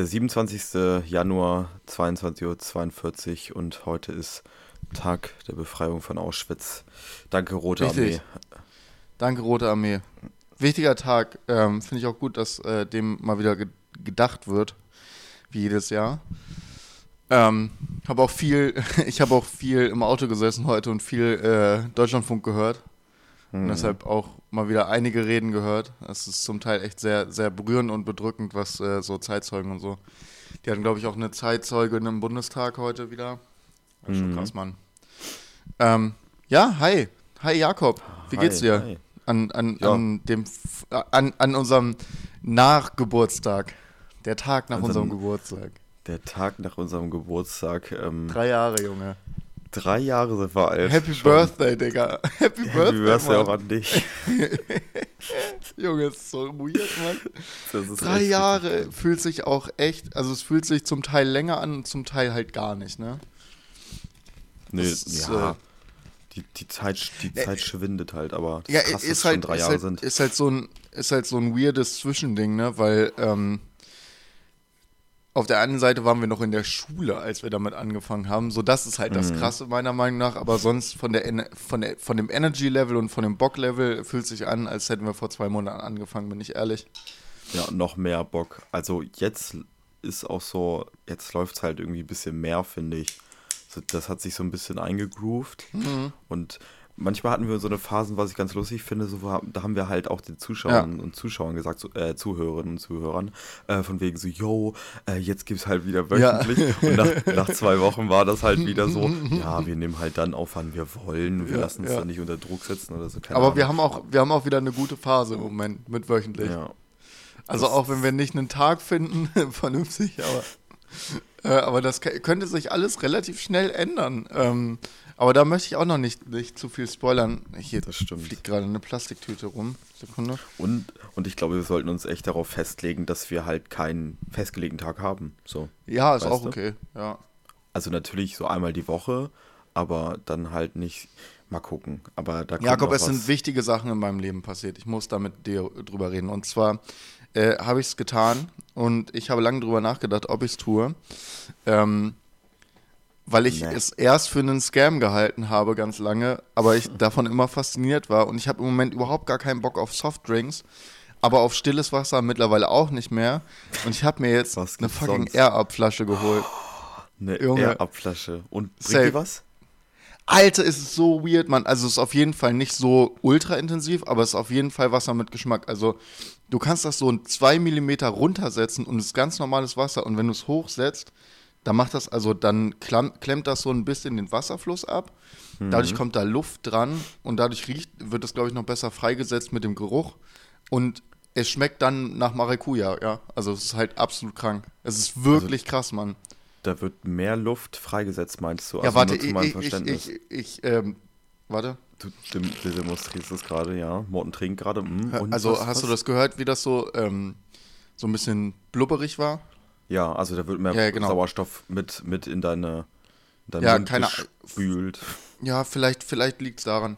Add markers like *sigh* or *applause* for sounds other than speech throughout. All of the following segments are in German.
Der 27. Januar, 22.42 Uhr und heute ist Tag der Befreiung von Auschwitz. Danke, Rote Richtig. Armee. Danke, Rote Armee. Wichtiger Tag. Ähm, Finde ich auch gut, dass äh, dem mal wieder ge gedacht wird, wie jedes Jahr. Ähm, habe auch viel, *laughs* ich habe auch viel im Auto gesessen heute und viel äh, Deutschlandfunk gehört. Und deshalb auch mal wieder einige Reden gehört. Es ist zum Teil echt sehr, sehr berührend und bedrückend, was äh, so Zeitzeugen und so. Die hatten, glaube ich, auch eine Zeitzeugin im Bundestag heute wieder. Das ist schon Mhm. krass, Mann. Ähm, ja, hi. Hi Jakob. Wie Hi, geht's dir? hi. An, an, Ja. an, dem, an, an unserem Nachgeburtstag. Der Tag nach unserem unserem- Geburtstag. Der Tag nach unserem Geburtstag. Ähm, Drei Jahre, Junge. Jahre sind wir alt. Happy Schon. Birthday, Digga. Happy Birthday, Happy Birthday auch Mann. an dich. *laughs* Junge, ist so weird, Mann. Drei Jahre richtig- fühlt sich auch echt, also es fühlt sich zum Teil länger an und zum Teil halt gar nicht, ne? Nee, ist, ja. äh, die, die, Zeit, die Zeit schwindet halt, aber das Ja, ist krass, ist es halt, schon drei ist, Jahre halt, sind. ist halt so ein, ist halt so ein weirdes Zwischending, ne? Weil ähm, auf der einen Seite waren wir noch in der Schule, als wir damit angefangen haben. So, das ist halt Mhm. das Krasse meiner Meinung nach. Aber sonst von der, von der von dem Energy-Level und von dem Bock-Level fühlt sich an, als hätten wir vor zwei Monaten angefangen, bin ich ehrlich. Ja, noch mehr Bock. Also jetzt ist auch so, jetzt läuft es halt irgendwie ein bisschen mehr, finde ich. Das hat sich so ein bisschen eingegroovt. Mhm. Und manchmal hatten wir so eine Phasen, was ich ganz lustig finde, so, da haben wir halt auch den Zuschauern und Zuschauern gesagt, so, äh, Zuhörerinnen und Zuhörern, äh, von wegen so, yo, äh, jetzt gibt's halt wieder Ja. wöchentlich. *laughs* Und nach, nach zwei Wochen war das halt wieder so, *laughs* ja, wir nehmen halt dann auf, wann wir wollen. Wir Ja, lassen uns ja. da nicht unter Druck setzen oder so. keine Aber Ahnung. wir haben auch, wir haben auch wieder eine gute Phase im Moment mit wöchentlich. Ja. Also auch wenn wir nicht einen Tag finden, *laughs* vernünftig, aber, äh, aber das könnte sich alles relativ schnell ändern. Ähm, aber da möchte ich auch noch nicht, nicht zu viel spoilern. Hier Das stimmt. fliegt gerade eine Plastiktüte rum. Sekunde. Und, und ich glaube, wir sollten uns echt darauf festlegen, dass wir halt keinen festgelegten Tag haben. So. Ja, ist Weißt auch du? okay. Ja. Also natürlich so einmal die Woche, aber dann halt nicht. Mal gucken. Aber da Jakob, es sind wichtige Sachen in meinem Leben passiert. Ich muss da mit dir drüber reden. Und zwar äh, habe ich es getan und ich habe lange drüber nachgedacht, ob ich es tue. Ähm, weil ich Nee. es erst für einen Scam gehalten habe, ganz lange, aber ich *laughs* davon immer fasziniert war. Und ich habe im Moment überhaupt gar keinen Bock auf Softdrinks, aber auf stilles Wasser mittlerweile auch nicht mehr. Und ich habe mir jetzt eine fucking? Air-Up-Flasche geholt. Eine Junge. Air-Abflasche. Und bringt Safe. die was? Alter, ist es so weird, Mann. Also es ist auf jeden Fall nicht so ultra intensiv, aber es ist auf jeden Fall Wasser mit Geschmack. Also du kannst das so zwei Millimeter runtersetzen und es ist ganz normales Wasser. Und wenn du es hochsetzt, dann macht das, also dann klemmt das so ein bisschen den Wasserfluss ab. Dadurch kommt da Luft dran und dadurch riecht, wird das, glaube ich, noch besser freigesetzt mit dem Geruch. Und es schmeckt dann nach Maracuja, ja. Also es ist halt absolut krank. Es ist wirklich krass, Mann. Da wird mehr Luft freigesetzt, meinst du? Ja, Also warte, nur zu ich, meinem ich, ich, Verständnis. ich, ähm, warte. Du, dem- du demonstrierst es gerade, ja. Morten trinkt gerade. mm, also was- hast was? du das gehört, wie das so, ähm, so ein bisschen blubberig war? Ja, also da wird mehr Ja, genau. Sauerstoff mit, mit in deine, in deinen Ja, Mund keine- gespült. Ja, vielleicht, vielleicht liegt es daran.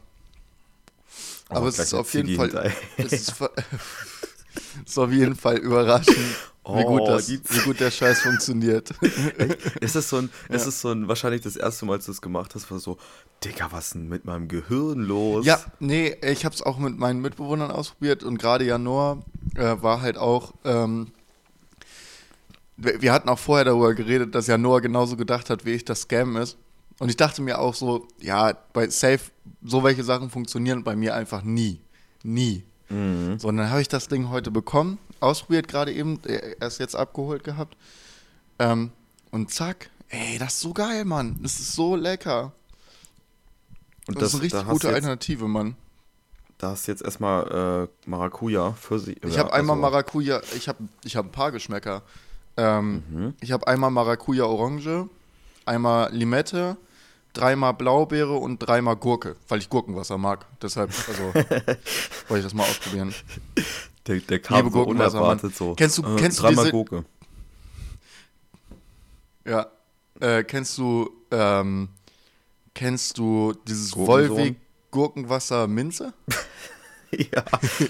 Oh, Aber es ist auf jeden Fall, *laughs* es ist, *laughs* ist auf jeden Fall überraschend, wie, gut Oh, das, wie gut der Scheiß funktioniert. *laughs* Ist es so ein, ist es so ein, wahrscheinlich das erste Mal, als du es gemacht hast, war so, Digga, was ist denn mit meinem Gehirn los? Ja, nee, ich habe es auch mit meinen Mitbewohnern ausprobiert und gerade Januar äh, war halt auch. Ähm, wir hatten auch vorher darüber geredet, dass Januar genauso gedacht hat, wie ich das Scam ist. Und ich dachte mir auch so, ja, bei Safe, so welche Sachen funktionieren bei mir einfach nie. Nie. So, und dann habe ich das Ding heute bekommen, ausprobiert gerade eben, äh, erst jetzt abgeholt gehabt. Ähm, und zack, ey, das ist so geil, Mann. Das ist so lecker. Und Das, ist eine richtig gute jetzt, Alternative, Mann. Da hast du jetzt erstmal äh, Maracuja für sie. Ich ja, habe einmal also- Maracuja, ich habe ich hab ein paar Geschmäcker. Ähm, Mhm. Ich habe einmal Maracuja Orange, einmal Limette, dreimal Blaubeere und dreimal Gurke, weil ich Gurkenwasser mag. Deshalb, also, *laughs* wollte ich das mal ausprobieren. Der, der kam Liebe so unerwartet so. Kennst du- äh, kennst du dreimal diese- Gurke. Ja. Äh, kennst du, ähm, kennst du dieses Gurkensohn? Volvic Gurkenwasser Minze? *laughs* ja,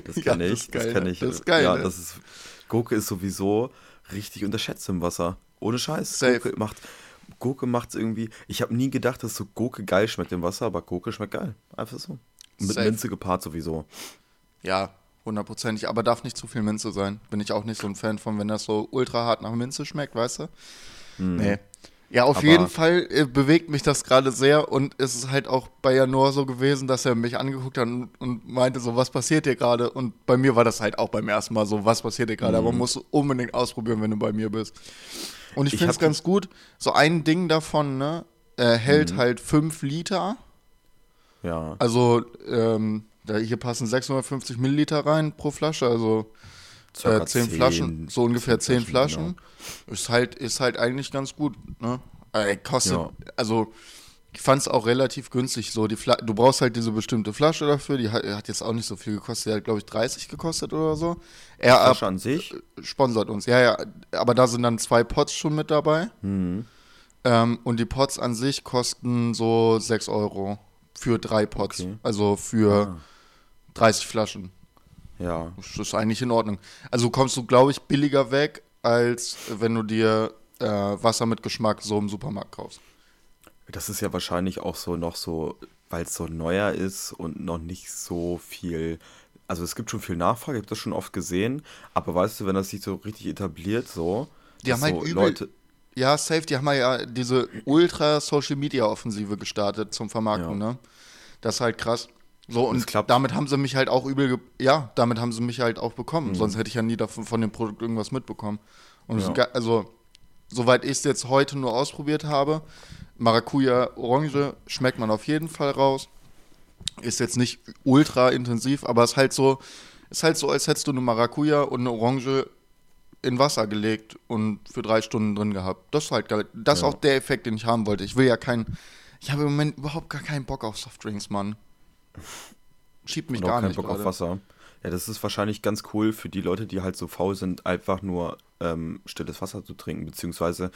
das *laughs* Ja, kann das ich. Das geil, kann ne? ich. Das ist geil, Ja, ne? das ist. Gurke ist sowieso richtig unterschätzt im Wasser. Ohne Scheiß. Safe. Gurke macht Gurke macht's irgendwie. Ich habe nie gedacht, dass so Gurke geil schmeckt im Wasser, aber Gurke schmeckt geil. Einfach so. Mit Safe. Minze gepaart sowieso. Ja, hundertprozentig. Aber darf nicht zu viel Minze sein. Bin ich auch nicht so ein Fan von, wenn das so ultra hart nach Minze schmeckt, weißt du? Nee. Ja, auf Aber- jeden Fall äh, bewegt mich das gerade sehr und es ist halt auch bei Janor so gewesen, dass er mich angeguckt hat und, und meinte so, was passiert hier gerade? Und bei mir war das halt auch beim ersten Mal so, was passiert hier gerade? Aber musst du unbedingt ausprobieren, wenn du bei mir bist. Und ich Ich finde es ganz gut, so ein Ding davon, ne, äh, hält halt 5 Liter. Ja. Also, ähm, da hier passen 650 Milliliter rein pro Flasche, also Circa äh, 10 10 Flaschen, so ungefähr 10 10 Flaschen. Flaschen, Ist, halt, ist halt eigentlich ganz gut, ne? Äh, kostet, Ja. also ich fand es auch relativ günstig so. Die Fla du brauchst halt diese bestimmte Flasche dafür, die hat, hat jetzt auch nicht so viel gekostet, die hat glaube ich 30 gekostet oder so. Er Flasche an sich. sponsert uns, ja, ja, aber da sind dann zwei Pots schon mit dabei. Mhm. Ähm, und die Pots an sich kosten so 6 Euro für drei Pots. Okay. Also für 30 Flaschen. Ja. Das ist eigentlich in Ordnung. Also kommst du, glaube ich, billiger weg, als wenn du dir äh, Wasser mit Geschmack so im Supermarkt kaufst. Das ist ja wahrscheinlich auch so noch so, weil es so neuer ist und noch nicht so viel. Also es gibt schon viel Nachfrage, ich habe das schon oft gesehen, aber weißt du, wenn das sich so richtig etabliert, so, Die haben halt so übel- Leute, Ja, safe, die haben ja diese Ultra-Social-Media-Offensive gestartet zum Vermarkten, Ja. ne? Das ist halt krass. So, und damit haben sie mich halt auch übel, ja, damit haben sie mich halt auch Mhm. bekommen. Sonst hätte ich ja nie davon, von dem Produkt irgendwas mitbekommen. Und es Ja. also, soweit ich es jetzt heute nur ausprobiert habe, Maracuja Orange schmeckt man auf jeden Fall raus. Ist jetzt nicht ultra intensiv, aber ist halt so, ist halt so, als hättest du eine Maracuja und eine Orange in Wasser gelegt und für drei Stunden drin gehabt. Das ist halt geil. Das ist Ja. auch der Effekt, den ich haben wollte. Ich will ja kein, ich habe im Moment überhaupt gar keinen Bock auf Softdrinks, Mann. Schiebt mich und auch gar keinen nicht Bock auf. Wasser. Ja, das ist wahrscheinlich ganz cool für die Leute, die halt so faul sind, einfach nur ähm, stilles Wasser zu trinken, beziehungsweise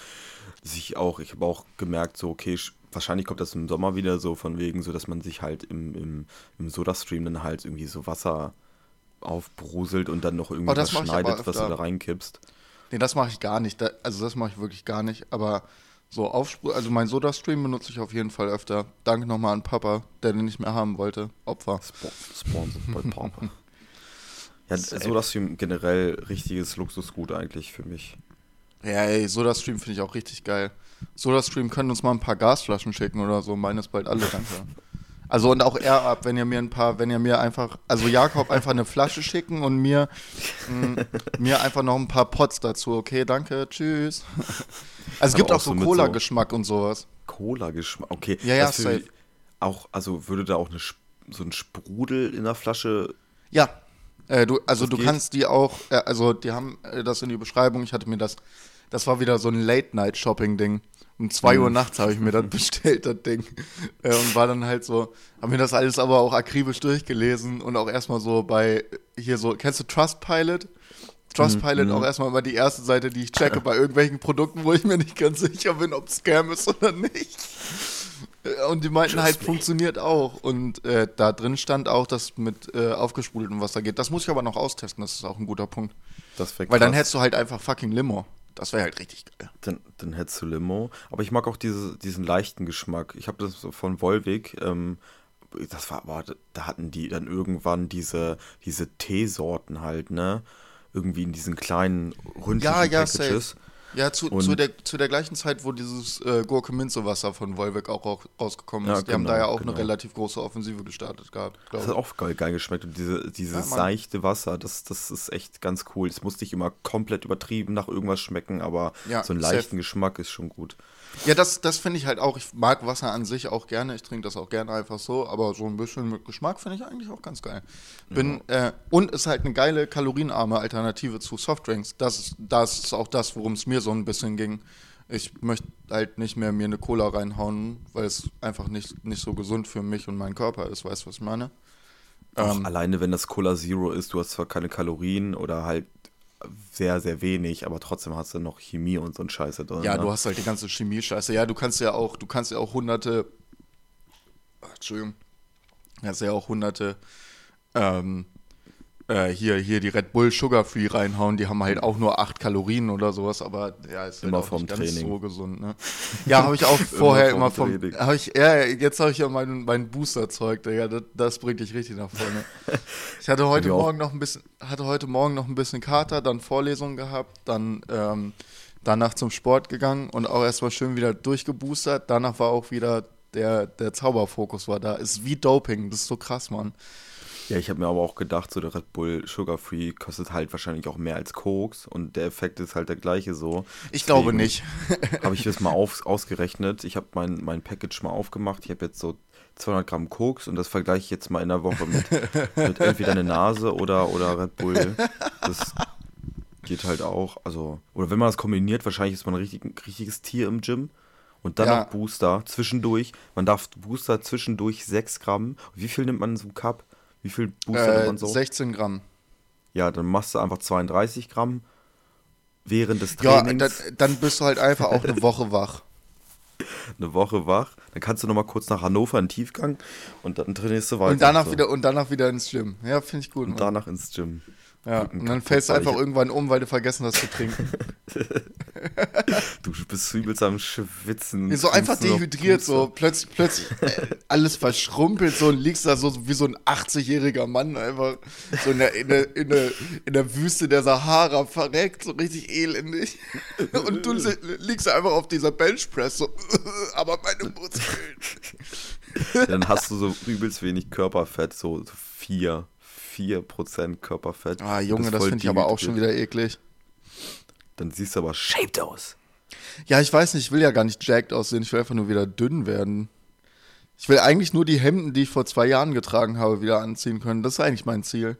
sich auch, ich habe auch gemerkt, so, okay, sch- wahrscheinlich kommt das im Sommer wieder so von wegen, so dass man sich halt im, im, im Soda-Stream dann halt irgendwie so Wasser aufbruselt und dann noch irgendwie Oh, schneidet, was du da reinkippst. Nee, das mache ich gar nicht. Da, also das mache ich wirklich gar nicht. Aber so aufspr also mein Soda-Stream benutze ich auf jeden Fall öfter. Danke nochmal an Papa, der den nicht mehr haben wollte. Opfer. Spo Sponsored by Papa. *laughs* Ja. Soda-Stream generell richtiges Luxusgut eigentlich für mich. Ja, ey, SodaStream finde ich auch richtig geil. SodaStream können uns mal ein paar Gasflaschen schicken oder so. Meines bald alle, danke. Also und auch er ab, wenn ihr mir ein paar, wenn ihr mir einfach, also Jakob einfach eine Flasche schicken und mir, mh, mir einfach noch ein paar Pots dazu. Okay, danke, tschüss. Also es gibt auch auch so so Cola-Geschmack und sowas. Cola-Geschmack, okay. Ja, ja, safe. Auch, also würde da auch eine, so ein Sprudel in der Flasche Ja. Äh, du, also du geht? kannst die auch, äh, also die haben äh, das in die Beschreibung, ich hatte mir das, das war wieder so ein Late-Night-Shopping-Ding. Um zwei Mhm. Uhr nachts habe ich mir das *laughs* bestellt, das Ding. Äh, und war dann halt so, habe mir das alles aber auch akribisch durchgelesen und auch erstmal so bei, hier so, kennst du Trustpilot? Trustpilot Mhm. auch erstmal immer die erste Seite, die ich checke bei irgendwelchen Produkten, wo ich mir nicht ganz sicher bin, ob es Scam ist oder nicht. Äh, Und die meinten halt, funktioniert auch. Und äh, da drin stand auch, dass mit äh, aufgesprudeltem Wasser geht. Das muss ich aber noch austesten, das ist auch ein guter Punkt. Das wäre Weil dann hättest du halt einfach fucking Limo. Das wäre halt richtig geil. dann, dann hättest du Limo. Aber ich mag auch diese, diesen leichten Geschmack. Ich habe das von Volvic, ähm, das war, war, da hatten die dann irgendwann diese, diese Teesorten halt, ne? Irgendwie in diesen kleinen ründlichen Ja, ja, Packages. safe. Ja, zu, zu, der, zu der gleichen Zeit, wo dieses äh, Gurke-Minze-Wasser von Volvic auch ra- rausgekommen ist. Ja, die haben genau, da ja auch genau. eine relativ große Offensive gestartet gehabt, Das hat auch geil, geil geschmeckt. Und diese, dieses Ja, seichte Wasser, das, das ist echt ganz cool. Es muss nicht immer komplett übertrieben nach irgendwas schmecken, aber Ja, so einen safe. leichten Geschmack ist schon gut. Ja, das, das finde ich halt auch. Ich mag Wasser an sich auch gerne. Ich trinke das auch gerne einfach so. Aber so ein bisschen mit Geschmack finde ich eigentlich auch ganz geil. Bin, äh, und ist halt eine geile, kalorienarme Alternative zu Softdrinks. Das ist, das ist auch das, worum es mir so ein bisschen ging. Ich möchte halt nicht mehr mir eine Cola reinhauen, weil es einfach nicht, nicht so gesund für mich und meinen Körper ist. Weißt du, was ich meine? Auch Ähm, alleine, wenn das Cola Zero ist, du hast zwar keine Kalorien oder halt sehr, sehr wenig, aber trotzdem hast du noch Chemie und so ein Scheiße drin. Ja, ne? du hast halt die ganze Chemie-Scheiße. Ja, du kannst ja auch, du kannst ja auch hunderte, Entschuldigung, du hast ja auch hunderte ähm, äh, hier, hier die Red Bull Sugar Free reinhauen, die haben halt auch nur 8 Kalorien oder sowas, aber ja, ist halt Immer auch vom nicht ganz Training. so gesund, ne? Ja, habe ich auch *laughs* vorher vom immer vom, hab ich, ja, jetzt habe ich ja mein, mein Booster-Zeug, Digga, das, das bringt dich richtig nach vorne. *laughs* Ich hatte heute. Morgen noch ein bisschen, hatte heute Morgen noch ein bisschen Kater, dann Vorlesungen gehabt, dann ähm, danach zum Sport gegangen und auch erstmal schön wieder durchgeboostert. Danach war auch wieder der, der Zauberfokus war da. Ist wie Doping, das ist so krass, Mann. Ja, ich habe mir aber auch gedacht, so der Red Bull Sugar Free kostet halt wahrscheinlich auch mehr als Koks und der Effekt ist halt der gleiche so. Ich glaube Deswegen nicht. *laughs* Habe ich das mal auf, ausgerechnet. Ich habe mein, mein Package mal aufgemacht. Ich habe jetzt so 200 Gramm Koks und das vergleiche ich jetzt mal in der Woche mit, *laughs* mit entweder eine Nase oder, oder Red Bull. Das geht halt auch. Also, oder wenn man das kombiniert, wahrscheinlich ist man ein richtig, richtiges Tier im Gym. Und dann Ja. noch Booster zwischendurch. Man darf Booster zwischendurch 6 Gramm. Wie viel nimmt man in so einem Cup? Wie viel Booster nimmt Äh, man so? 16 Gramm. Ja, dann machst du einfach 32 Gramm während des Ja, Trainings. dann, dann bist du halt einfach auch eine *laughs* Woche wach. eine Woche wach. Dann kannst du noch mal kurz nach Hannover in den Tiefgang und dann trainierst du weiter. Und danach so. wieder und danach wieder ins Gym. Ja, finde ich gut. Und Mann. danach ins Gym. Ja, und dann fällst du einfach irgendwann um, weil du vergessen hast zu trinken. *laughs* Du bist übelst am Schwitzen. so einfach dehydriert, so plötzlich, plötzlich äh, alles verschrumpelt so und liegst da so wie so ein 80-jähriger Mann einfach so in der, in, der, in, der, in der Wüste der Sahara verreckt, so richtig elendig. *laughs* Und du li- liegst einfach auf dieser Benchpress, so, *laughs* aber meine Muskeln. Dann hast du so übelst wenig Körperfett, so 4, 4% Körperfett. Ah, Junge, das finde ich aber auch schon wieder eklig. Dann siehst du aber shaped aus. Ja, ich weiß nicht, ich will ja gar nicht jacked aussehen, ich will einfach nur wieder dünn werden. Ich will eigentlich nur die Hemden, die ich vor zwei Jahren getragen habe, wieder anziehen können. Das ist eigentlich mein Ziel.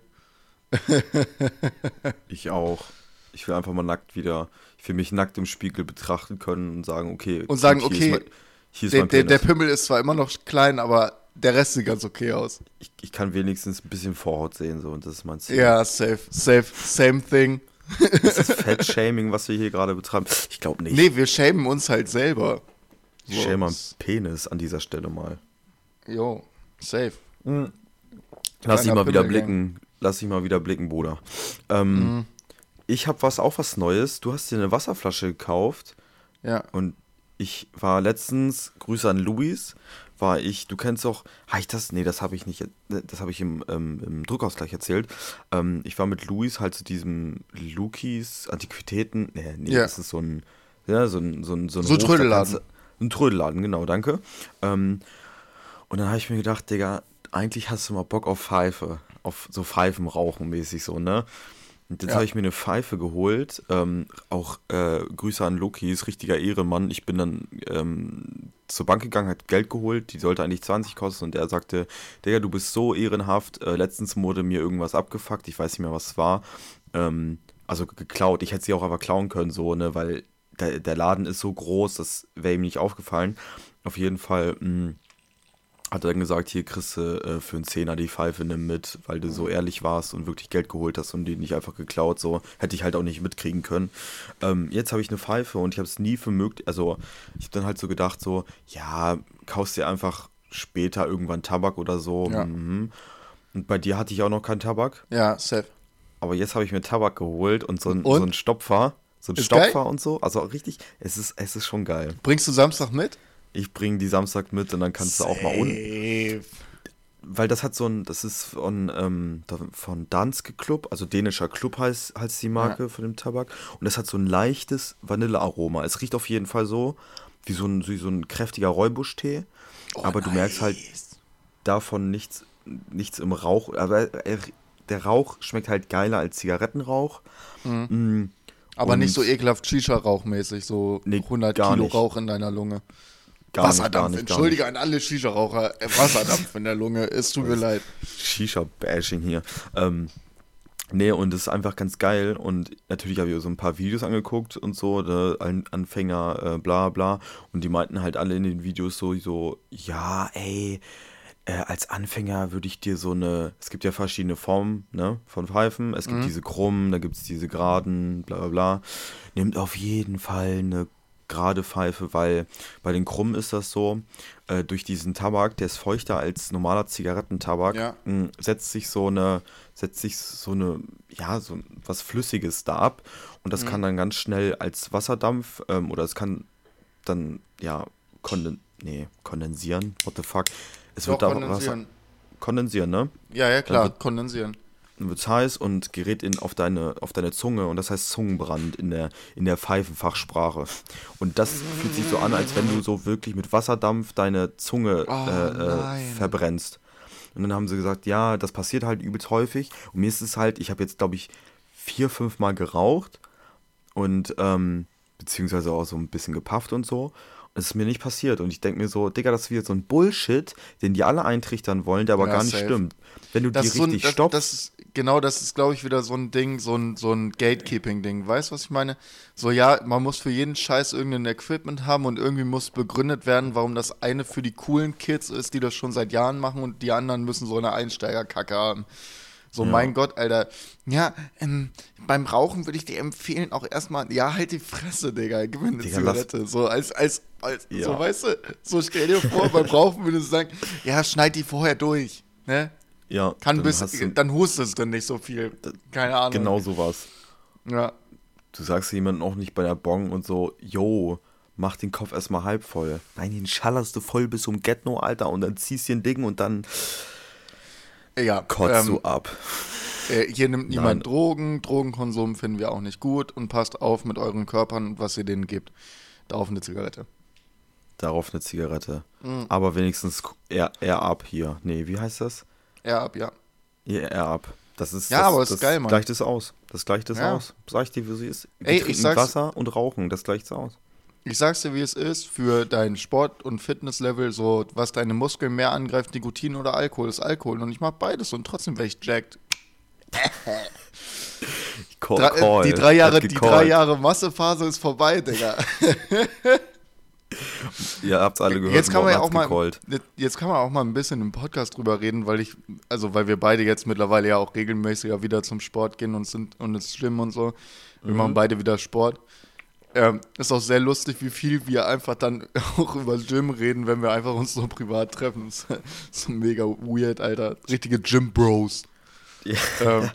*laughs* Ich auch. Ich will einfach mal nackt wieder, ich will mich nackt im Spiegel betrachten können und sagen, okay. Und sagen, okay, mein, Der, der, der. Pimmel ist zwar immer noch klein, aber der Rest sieht ganz okay aus. ich, ich kann wenigstens ein bisschen Vorhaut sehen, so, und das ist mein Ziel. Ja, safe, safe, same thing. Ist das Fettshaming, was wir hier gerade betreiben? Ich glaube nicht. Nee, wir schämen uns halt selber. ich schäme meinen Penis an dieser Stelle mal. Jo, safe. Lass dich mal wieder blicken. Lass dich mal wieder blicken, Bruder. Ähm, Mhm. Ich habe was, auch was Neues. Du hast dir eine Wasserflasche gekauft Ja. und ich war letztens, Grüße an Luis, war ich, du kennst doch, habe ich das? Nee, das habe ich nicht, das habe ich im, ähm, im Druckausgleich erzählt. Ähm, ich war mit Luis halt zu diesem Lukis Antiquitäten, nee, nee, Ja. das ist so ein, ja, so ein, so ein, so ein, So Hof, Trödelladen. kannst Ein Trödelladen, genau, danke. Ähm, und dann habe ich mir gedacht, Digga, eigentlich hast du mal Bock auf Pfeife. Auf so Pfeifen rauchen mäßig so, ne? Und jetzt Ja. habe ich mir eine Pfeife geholt. Ähm, auch äh, Grüße an Loki, ist richtiger Ehrenmann. Ich bin dann ähm, zur Bank gegangen, hat Geld geholt. Die sollte eigentlich 20 kosten. Und er sagte, Digga, du bist so ehrenhaft. Äh, letztens wurde mir irgendwas abgefuckt. Ich weiß nicht mehr, was es war. Ähm, also geklaut. Ich hätte sie auch einfach klauen können, so, ne? Weil der, der Laden ist so groß, das wäre ihm nicht aufgefallen. Auf jeden Fall mh, hat er dann gesagt, hier kriegst du äh, für einen Zehner die Pfeife, nimm mit, weil du so ehrlich warst und wirklich Geld geholt hast und die nicht einfach geklaut, so hätte ich halt auch nicht mitkriegen können. Ähm, jetzt habe ich eine Pfeife und ich habe es nie für möglich, also ich habe dann halt so gedacht, so, ja, kaufst dir einfach später irgendwann Tabak oder so. Ja. Mhm. Und bei dir hatte ich auch noch keinen Tabak, Ja, safe. aber jetzt habe ich mir Tabak geholt und so ein, Und? so ein Stopfer. So ein Ist Stopfer geil? und so. Also richtig, es ist, es ist schon geil. Bringst du Samstag mit? Ich bringe die Samstag mit und dann kannst du auch mal unten. Safe. weil das hat so ein, das ist von, ähm, von Danske Club, also dänischer Club heißt, heißt die Marke von dem Tabak. Und das hat so ein leichtes Vanillearoma. Es riecht auf jeden Fall so, wie so ein, wie so ein kräftiger Räubusch-Tee. aber du merkst halt nice. davon nichts, nichts im Rauch. Aber er, der Rauch schmeckt halt geiler als Zigarettenrauch. Mm, Aber und- nicht so ekelhaft Shisha-Rauchmäßig, so Nee, 100 gar Kilo nicht. Rauch in deiner Lunge. Gar nicht, Wasserdampf, nicht, gar entschuldige an alle Shisha-Raucher, äh, Wasserdampf in der Lunge, es tut mir leid. Shisha-Bashing hier. Ähm, nee, und das ist einfach ganz geil. Und natürlich habe ich so ein paar Videos angeguckt und so, ne, An- Anfänger, äh, bla bla. Und die meinten halt alle in den Videos so, so ja, ey, äh, als Anfänger würde ich dir so eine, es gibt ja verschiedene Formen ne, von Pfeifen. Es gibt diese krummen, da gibt es diese geraden, bla bla bla. Nimmt auf jeden Fall eine gerade pfeife, weil bei den Krummen ist das so, äh, durch diesen Tabak, der ist feuchter als normaler Zigarettentabak, Ja. mh, setzt sich so eine, setzt sich so eine, ja, so was Flüssiges da ab und Mhm. das kann dann ganz schnell als Wasserdampf ähm, oder es kann dann, ja, konden nee, kondensieren, what the fuck. Es Doch, wird da kondensieren. Wasser, kondensieren, ne? Ja, ja, klar, kondensieren. Dann wird es heiß und gerät in, auf, deine, auf deine Zunge und das heißt Zungenbrand in der, in der Pfeifenfachsprache. Und das fühlt sich so an, als wenn du so wirklich mit Wasserdampf deine Zunge Oh, äh, äh, verbrennst. Und dann haben sie gesagt, ja, das passiert halt übelst häufig. Und mir ist es halt, ich habe jetzt, glaube ich, vier, fünf Mal geraucht und ähm, beziehungsweise auch so ein bisschen gepafft und so. Und es ist mir nicht passiert. Und ich denke mir so, Digga, das ist wieder so ein Bullshit, den die alle eintrichtern wollen, der aber Ja, gar nicht safe. stimmt. Wenn du Das die ist so ein, richtig das, stoppst. das ist, genau, das ist, glaube ich, wieder so ein Ding, so ein, so ein Gatekeeping-Ding. Weißt du, was ich meine? So, ja, man muss für jeden Scheiß irgendein Equipment haben und irgendwie muss begründet werden, warum das eine für die coolen Kids ist, die das schon seit Jahren machen und die anderen müssen so eine Einsteigerkacke haben. So, Ja. mein Gott, Alter. Ja, ähm, beim Rauchen würde ich dir empfehlen, auch erstmal, ja, halt die Fresse, Digga, gib mir eine Digga, lass- Zigarette. So, als, als, als so, Ja. weißt du, so stell dir vor, beim Rauchen würdest du sagen, ja, schneid die vorher durch, ne? Ja, Kann dann bis, du- dann hustest du nicht so viel. Keine Ahnung. Genau sowas. Ja. Du sagst jemandem auch nicht bei der Bong und so, yo, mach den Kopf erstmal halb voll. Nein, den schallerst du voll bis zum Getno, Alter, und dann ziehst du ein Ding und dann Ja, kotzt ähm, du ab. äh, hier nimmt niemand Nein. Drogen. Drogenkonsum finden wir auch nicht gut. Und passt auf mit euren Körpern, was ihr denen gebt. Darauf eine Zigarette. Darauf eine Zigarette. Mhm. Aber wenigstens eher, eher ab hier. Nee, wie heißt das? Ja, ab, ja. Eher, eher ab. Das ist, Ja, das, aber ist das geil, Mann. gleicht es aus. Das gleicht es Ja. aus. Sag ich dir, wie sie ist. Ey, ich sag's- Wasser und Rauchen, das gleicht es aus. Ich sag's dir, wie es ist, für dein Sport- und Fitnesslevel, so was deine Muskeln mehr angreift, Nikotin oder Alkohol, ist Alkohol. Und ich mach beides und trotzdem wäre ich jacked. *laughs* Call, Drei, äh, call. die, drei Jahre, die drei Jahre Massephase ist vorbei, Digga. *laughs* Ihr habt's alle gehört. Jetzt kann man ja auch mal, jetzt kann man auch mal ein bisschen im Podcast drüber reden, weil ich, also weil wir beide jetzt mittlerweile ja auch regelmäßiger wieder zum Sport gehen und sind und ins Gym und so. Wir Mhm. machen beide wieder Sport. Ähm, ist auch sehr lustig, wie viel wir einfach dann *laughs* auch über Gym reden, wenn wir einfach uns so privat treffen. Das ist so mega weird, Alter. Richtige Gym-Bros. Ja. Ähm,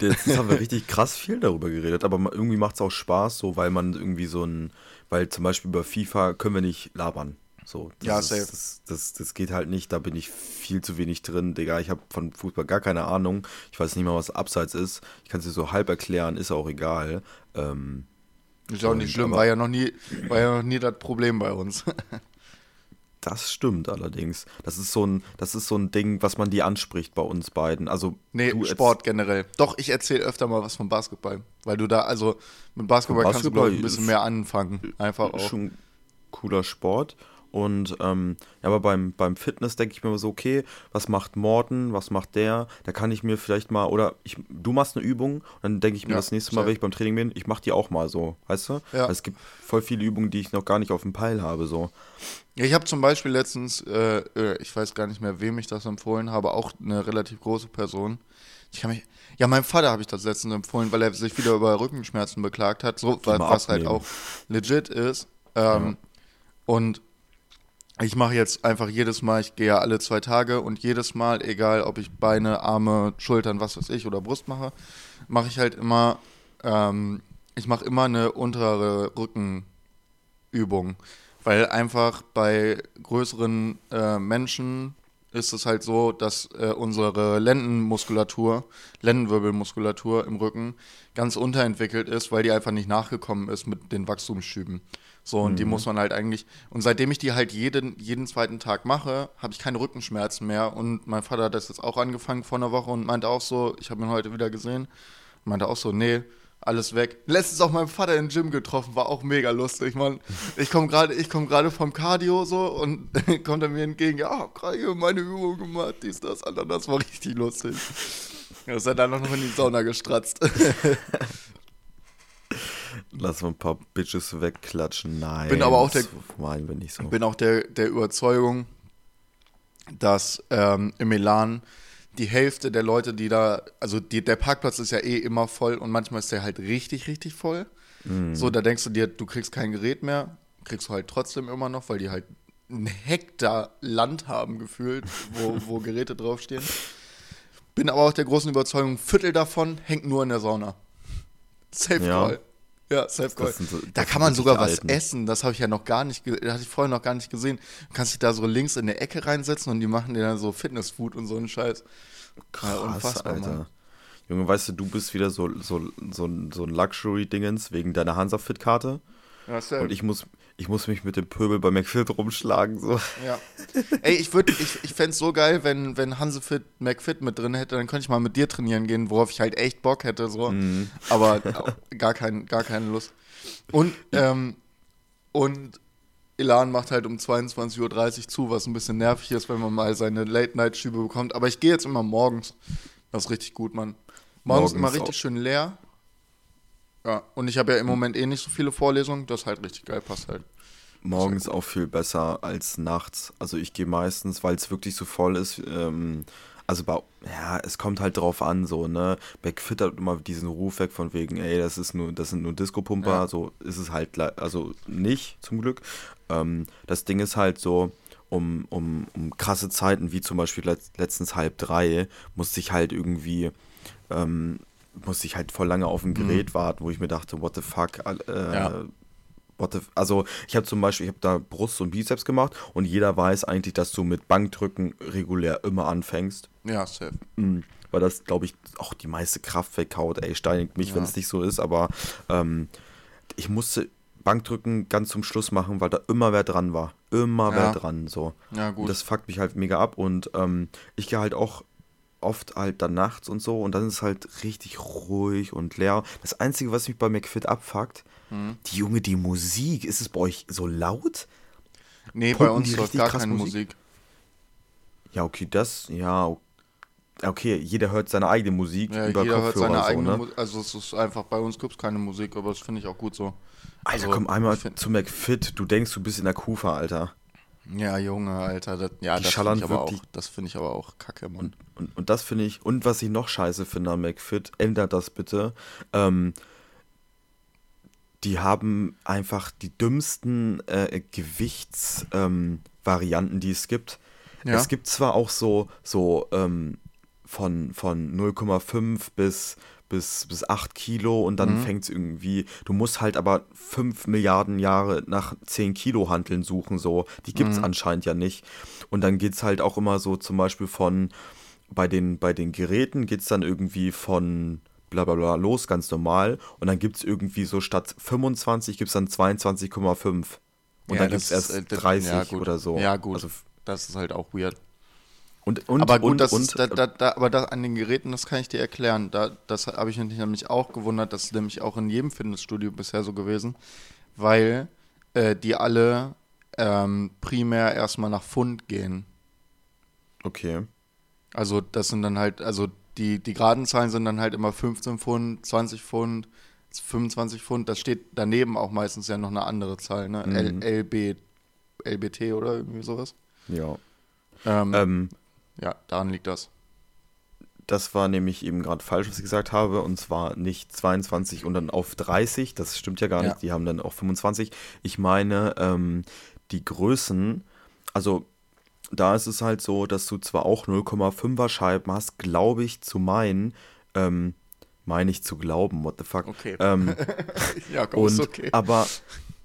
Jetzt haben wir richtig krass viel darüber geredet, aber irgendwie macht es auch Spaß, so weil man irgendwie so ein, weil zum Beispiel über FIFA können wir nicht labern. So, das Ja, ist, safe. Das, das, das geht halt nicht, da bin ich viel zu wenig drin, Digga. Ich habe von Fußball gar keine Ahnung. Ich weiß nicht mal, was Abseits ist. Ich kann es dir so halb erklären, ist auch egal. Ähm, ist auch nicht schlimm, war ja noch nie, war ja noch nie das Problem bei uns. *laughs* das stimmt allerdings. Das ist so ein, das ist so ein Ding, was man dir anspricht bei uns beiden. Also Nee, Sport generell. Doch, ich erzähle öfter mal was vom Basketball. Weil du da, also mit Basketball, kannst du, Basketball ich, ein bisschen mehr anfangen. Einfach auch. schon cooler Sport. Und ähm, ja, aber beim, beim Fitness denke ich mir so, okay, was macht Morten, was macht der? Da kann ich mir vielleicht mal, oder ich, du machst eine Übung und dann denke ich mir Ja, das nächste Mal, wenn ich beim Training bin, ich mache die auch mal so, weißt du? Ja. Weil Es gibt voll viele Übungen, die ich noch gar nicht auf dem Peil habe, so. Ja, ich habe zum Beispiel letztens, äh, äh, ich weiß gar nicht mehr, wem ich das empfohlen habe, auch eine relativ große Person. Ich kann mich, ja, meinem Vater habe ich das letztens empfohlen, weil er sich wieder über Rückenschmerzen beklagt hat, so, was, halt abnehmen. auch legit ist. Ähm, Und ich mache jetzt einfach jedes Mal, ich gehe ja alle zwei Tage und jedes Mal, egal ob ich Beine, Arme, Schultern, was weiß ich, oder Brust mache, mache ich halt immer, ähm, ich mache immer eine untere Rückenübung. Weil einfach bei größeren äh, Menschen ist es halt so, dass äh, unsere Lendenmuskulatur, Lendenwirbelmuskulatur im Rücken ganz unterentwickelt ist, weil die einfach nicht nachgekommen ist mit den Wachstumsschüben. So, und die muss man halt eigentlich. Und seitdem ich die halt jeden, jeden zweiten Tag mache, habe ich keine Rückenschmerzen mehr. Und mein Vater hat das jetzt auch angefangen vor einer Woche und meinte auch so, ich habe ihn heute wieder gesehen, meinte auch so, nee, alles weg. Letztens auch meinen Vater im Gym getroffen, war auch mega lustig, Mann. Ich komme gerade, ich komme gerade vom Cardio so und *laughs* kommt er mir entgegen, ja, hab gerade meine Übung gemacht, dies, das, andere, das war richtig lustig. Ist er dann noch in die Sauna gestratzt. *laughs* Lass mal ein paar Bitches wegklatschen. Nein. Bin aber auch der- meinen wir nicht so. bin auch der, der Überzeugung, dass ähm, im Milan die Hälfte der Leute, die da, also die, der Parkplatz ist ja eh immer voll und manchmal ist der halt richtig, richtig voll. Mhm. So, da denkst du dir, du kriegst kein Gerät mehr, kriegst du halt trotzdem immer noch, weil die halt ein Hektar Land haben gefühlt, wo, *laughs* wo Geräte draufstehen. Bin aber auch der großen Überzeugung, ein Viertel davon hängt nur in der Sauna. Safe Ja. Call. Ja, sind so- da kann man sogar was Alten. essen. Das habe ich ja noch gar nicht, das hatte ich vorher noch gar nicht gesehen. Du kannst dich da so links in der Ecke reinsetzen und die machen dir dann so Fitnessfood und so einen Scheiß. Krass, Ja, unfassbar, Alter. Mann. Junge, weißt du, du bist wieder so, so, so, ein- so ein Luxury-Dingens wegen deiner Hansa-Fit-Karte. Ja. Und ich muss, ich muss mich mit dem Pöbel bei McFit rumschlagen. So. Ja. Ey, ich würde, ich, ich fände es so geil, wenn, wenn Hansefit McFit mit drin hätte, dann könnte ich mal mit dir trainieren gehen, worauf ich halt echt Bock hätte, so. Mhm. Aber *laughs* gar, kein, gar keine Lust. Und, ähm, und Elan macht halt um 22.30 Uhr zu, was ein bisschen nervig ist, wenn man mal seine Late-Night-Schübe bekommt. Aber ich gehe jetzt immer morgens. Das ist richtig gut, Mann. Morgens, Morgens immer richtig auch. schön leer. Ja, und ich habe ja im Moment eh nicht so viele Vorlesungen. Das ist halt richtig geil, passt halt. Morgens auch viel besser als nachts. Also ich gehe meistens, weil es wirklich so voll ist, ähm, also bei, ja, es kommt halt drauf an, so, ne? McFit hat immer diesen Ruf weg von wegen, ey, das ist nur, das sind nur Disco-Pumper, Ja. so ist es halt, also nicht, zum Glück. Ähm, das Ding ist halt so, um, um, um krasse Zeiten, wie zum Beispiel letzt, letztens halb drei, musste ich halt irgendwie, ähm, musste ich halt voll lange auf ein Gerät warten, wo ich mir dachte, what the fuck, äh, Mhm. Ja. What the, also ich habe zum Beispiel, ich habe da Brust und Bizeps gemacht und jeder weiß eigentlich, dass du mit Bankdrücken regulär immer anfängst. Ja, safe. Mhm. Weil das, glaube ich, auch die meiste Kraft weghaut. Ey, steinigt mich, Ja. wenn es nicht so ist, aber ähm, ich musste Bankdrücken ganz zum Schluss machen, weil da immer wer dran war. Immer Ja. wer dran, so. Ja, Und gut. das fuckt mich halt mega ab und ähm, ich gehe halt auch oft halt dann nachts und so und dann ist es halt richtig ruhig und leer. Das Einzige, was mich bei McFit abfuckt, Mhm. die Junge, die Musik, ist es bei euch so laut? Nee, bei Pumpen uns die läuft gar keine Musik? Musik. Ja, okay, das, ja, okay, jeder hört seine eigene Musik Ja, über jeder hört Kopfhörer seine so, eigene ne? Musik. Also es ist einfach, bei uns gibt es keine Musik, aber das finde ich auch gut so. Alter, Also, komm einmal zu McFit, du denkst, du bist in der Kufa, Alter. Ja, Junge, Alter. Das, ja, das finde ich, aber auch- das finde ich aber auch kacke, Mann. Und, und das finde ich, und was ich noch scheiße finde an McFit, ändert das bitte. Ähm, die haben einfach die dümmsten äh, Gewichtsvarianten, ähm, die es gibt. Ja. Es gibt zwar auch so, so ähm, von, von 0,5 bis, bis, bis 8 Kilo und dann Mhm. fängt es irgendwie, du musst halt aber 5 Milliarden Jahre nach 10 Kilo Hanteln suchen, so. Die gibt es Mhm. anscheinend ja nicht. Und dann geht es halt auch immer so zum Beispiel von, bei den, bei den Geräten geht es dann irgendwie von bla bla bla los, ganz normal. Und dann gibt es irgendwie so statt 25 gibt es dann 22,5. Und Ja, dann gibt es erst ist, äh, das- 30 ja, oder so. Ja, gut. Also, Das ist halt auch weird. Und, und, aber gut, und, das und, ist, da, da, da, aber da, an den Geräten, das kann ich dir erklären. Da, das habe ich mich nämlich auch gewundert. Das ist nämlich auch in jedem Fitnessstudio bisher so gewesen, weil äh, die alle ähm, primär erstmal nach Pfund gehen. okay. Also das sind dann halt, also die, die geraden Zahlen sind dann halt immer 15 Pfund, 20 Pfund, 25 Pfund. Das steht daneben auch meistens ja noch eine andere Zahl, ne? Mhm. LB, LBT oder irgendwie sowas. Ja. Ähm, Ähm, ja, daran liegt das. das war nämlich eben gerade falsch, was ich gesagt habe. Und zwar nicht 22 und dann auf 30. Das stimmt ja gar Ja. nicht. Die haben dann auch 25. Ich meine, ähm, die Größen, also da ist es halt so, dass du zwar auch 0,5er Scheiben hast, glaube ich, zu meinen, ähm, meine ich zu glauben, what the fuck. Okay. Ähm, *laughs* Ja, komm, und, ist okay. Aber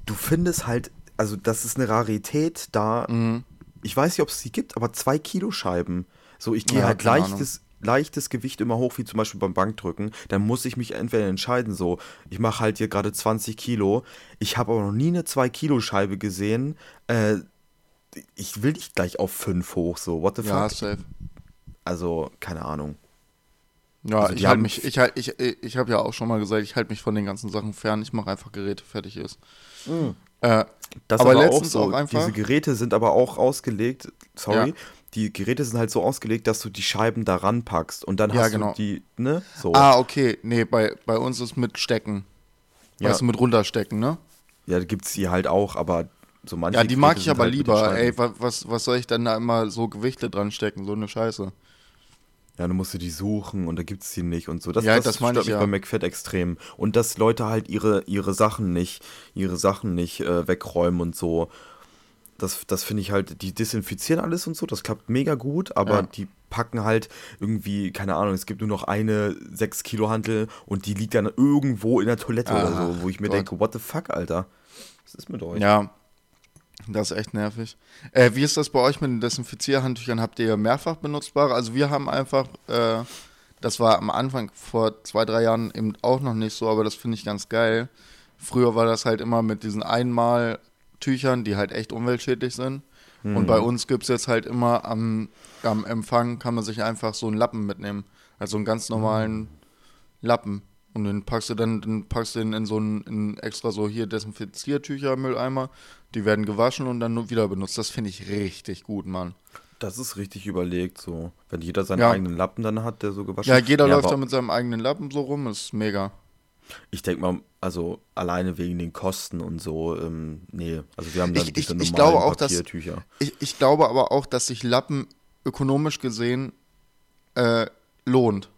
du findest halt, also das ist eine Rarität da. Mhm. Ich weiß nicht, ob es die gibt, aber zwei Kilo Scheiben. So, ich gehe Ja, halt leichtes, leichtes Gewicht immer hoch, wie zum Beispiel beim Bankdrücken. Dann muss ich mich entweder entscheiden, so, ich mache halt hier gerade 20 Kilo. Ich habe aber noch nie eine 2 Kilo Scheibe gesehen. Äh, ich will nicht gleich auf 5 hoch, so, what the Ja, fuck? safe. Also, keine Ahnung. Ja, Also ich halte mich, ich halt, ich, ich habe ja auch schon mal gesagt, ich halte mich von den ganzen Sachen fern. Ich mache einfach Geräte, fertig ist. Äh, Das Aber aber, auch letztens so, auch einfach- diese Geräte sind aber auch ausgelegt, sorry, Ja. die Geräte sind halt so ausgelegt, dass du die Scheiben da ranpackst und dann Ja, hast genau. du die, ne, so. Ah, okay. Nee, bei, bei uns ist mit Stecken. Ja. Weißt du, mit runterstecken, ne? Ja, gibt es die halt auch, aber so manche Ja, die mag Geräte ich sind aber halt lieber. Ey, wa- was, was soll ich dann da immer so Gewichte dran stecken? So eine Scheiße. Ja, dann musst du die suchen und da gibt es die nicht und so. Das, Ja, das, das stört ich, mich ja. bei McFit extrem. Und dass Leute halt ihre, ihre Sachen nicht, ihre Sachen nicht äh, wegräumen und so. Das, das finde ich halt, die desinfizieren alles und so, das klappt mega gut, aber Ja. die packen halt irgendwie, keine Ahnung, es gibt nur noch eine 6 Kilo Hantel und die liegt dann irgendwo in der Toilette oder Ah, so, wo ich mir Gott. denke, what the fuck, Alter? Was ist mit euch? Ja, das ist echt nervig. Äh, wie ist das bei euch mit den Desinfizierhandtüchern? Habt ihr mehrfach benutzbare? Also wir haben einfach, äh, das war am Anfang vor zwei, drei Jahren eben auch noch nicht so, aber das finde ich ganz geil. Früher war das halt immer mit diesen Einmaltüchern, die halt echt umweltschädlich sind. Und bei uns gibt es jetzt halt immer am, am Empfang, kann man sich einfach so einen Lappen mitnehmen. Also einen ganz normalen Lappen. Und den packst du dann, dann packst du den in so einen in extra so hier Desinfiziertücher, Mülleimer. Die werden gewaschen und dann wieder benutzt. Das finde ich richtig gut, Mann. Das ist richtig überlegt, so. Wenn jeder seinen Ja. eigenen Lappen dann hat, der so gewaschen Ja, jeder läuft aber da mit seinem eigenen Lappen so rum, ist mega. Ich denke mal, also alleine wegen den Kosten und so, ähm, nee. Also wir haben dann Ich- diese ich- ich normalen glaube auch, dass- Papiertücher. Ich, ich glaube aber auch, dass sich Lappen ökonomisch gesehen äh, lohnt.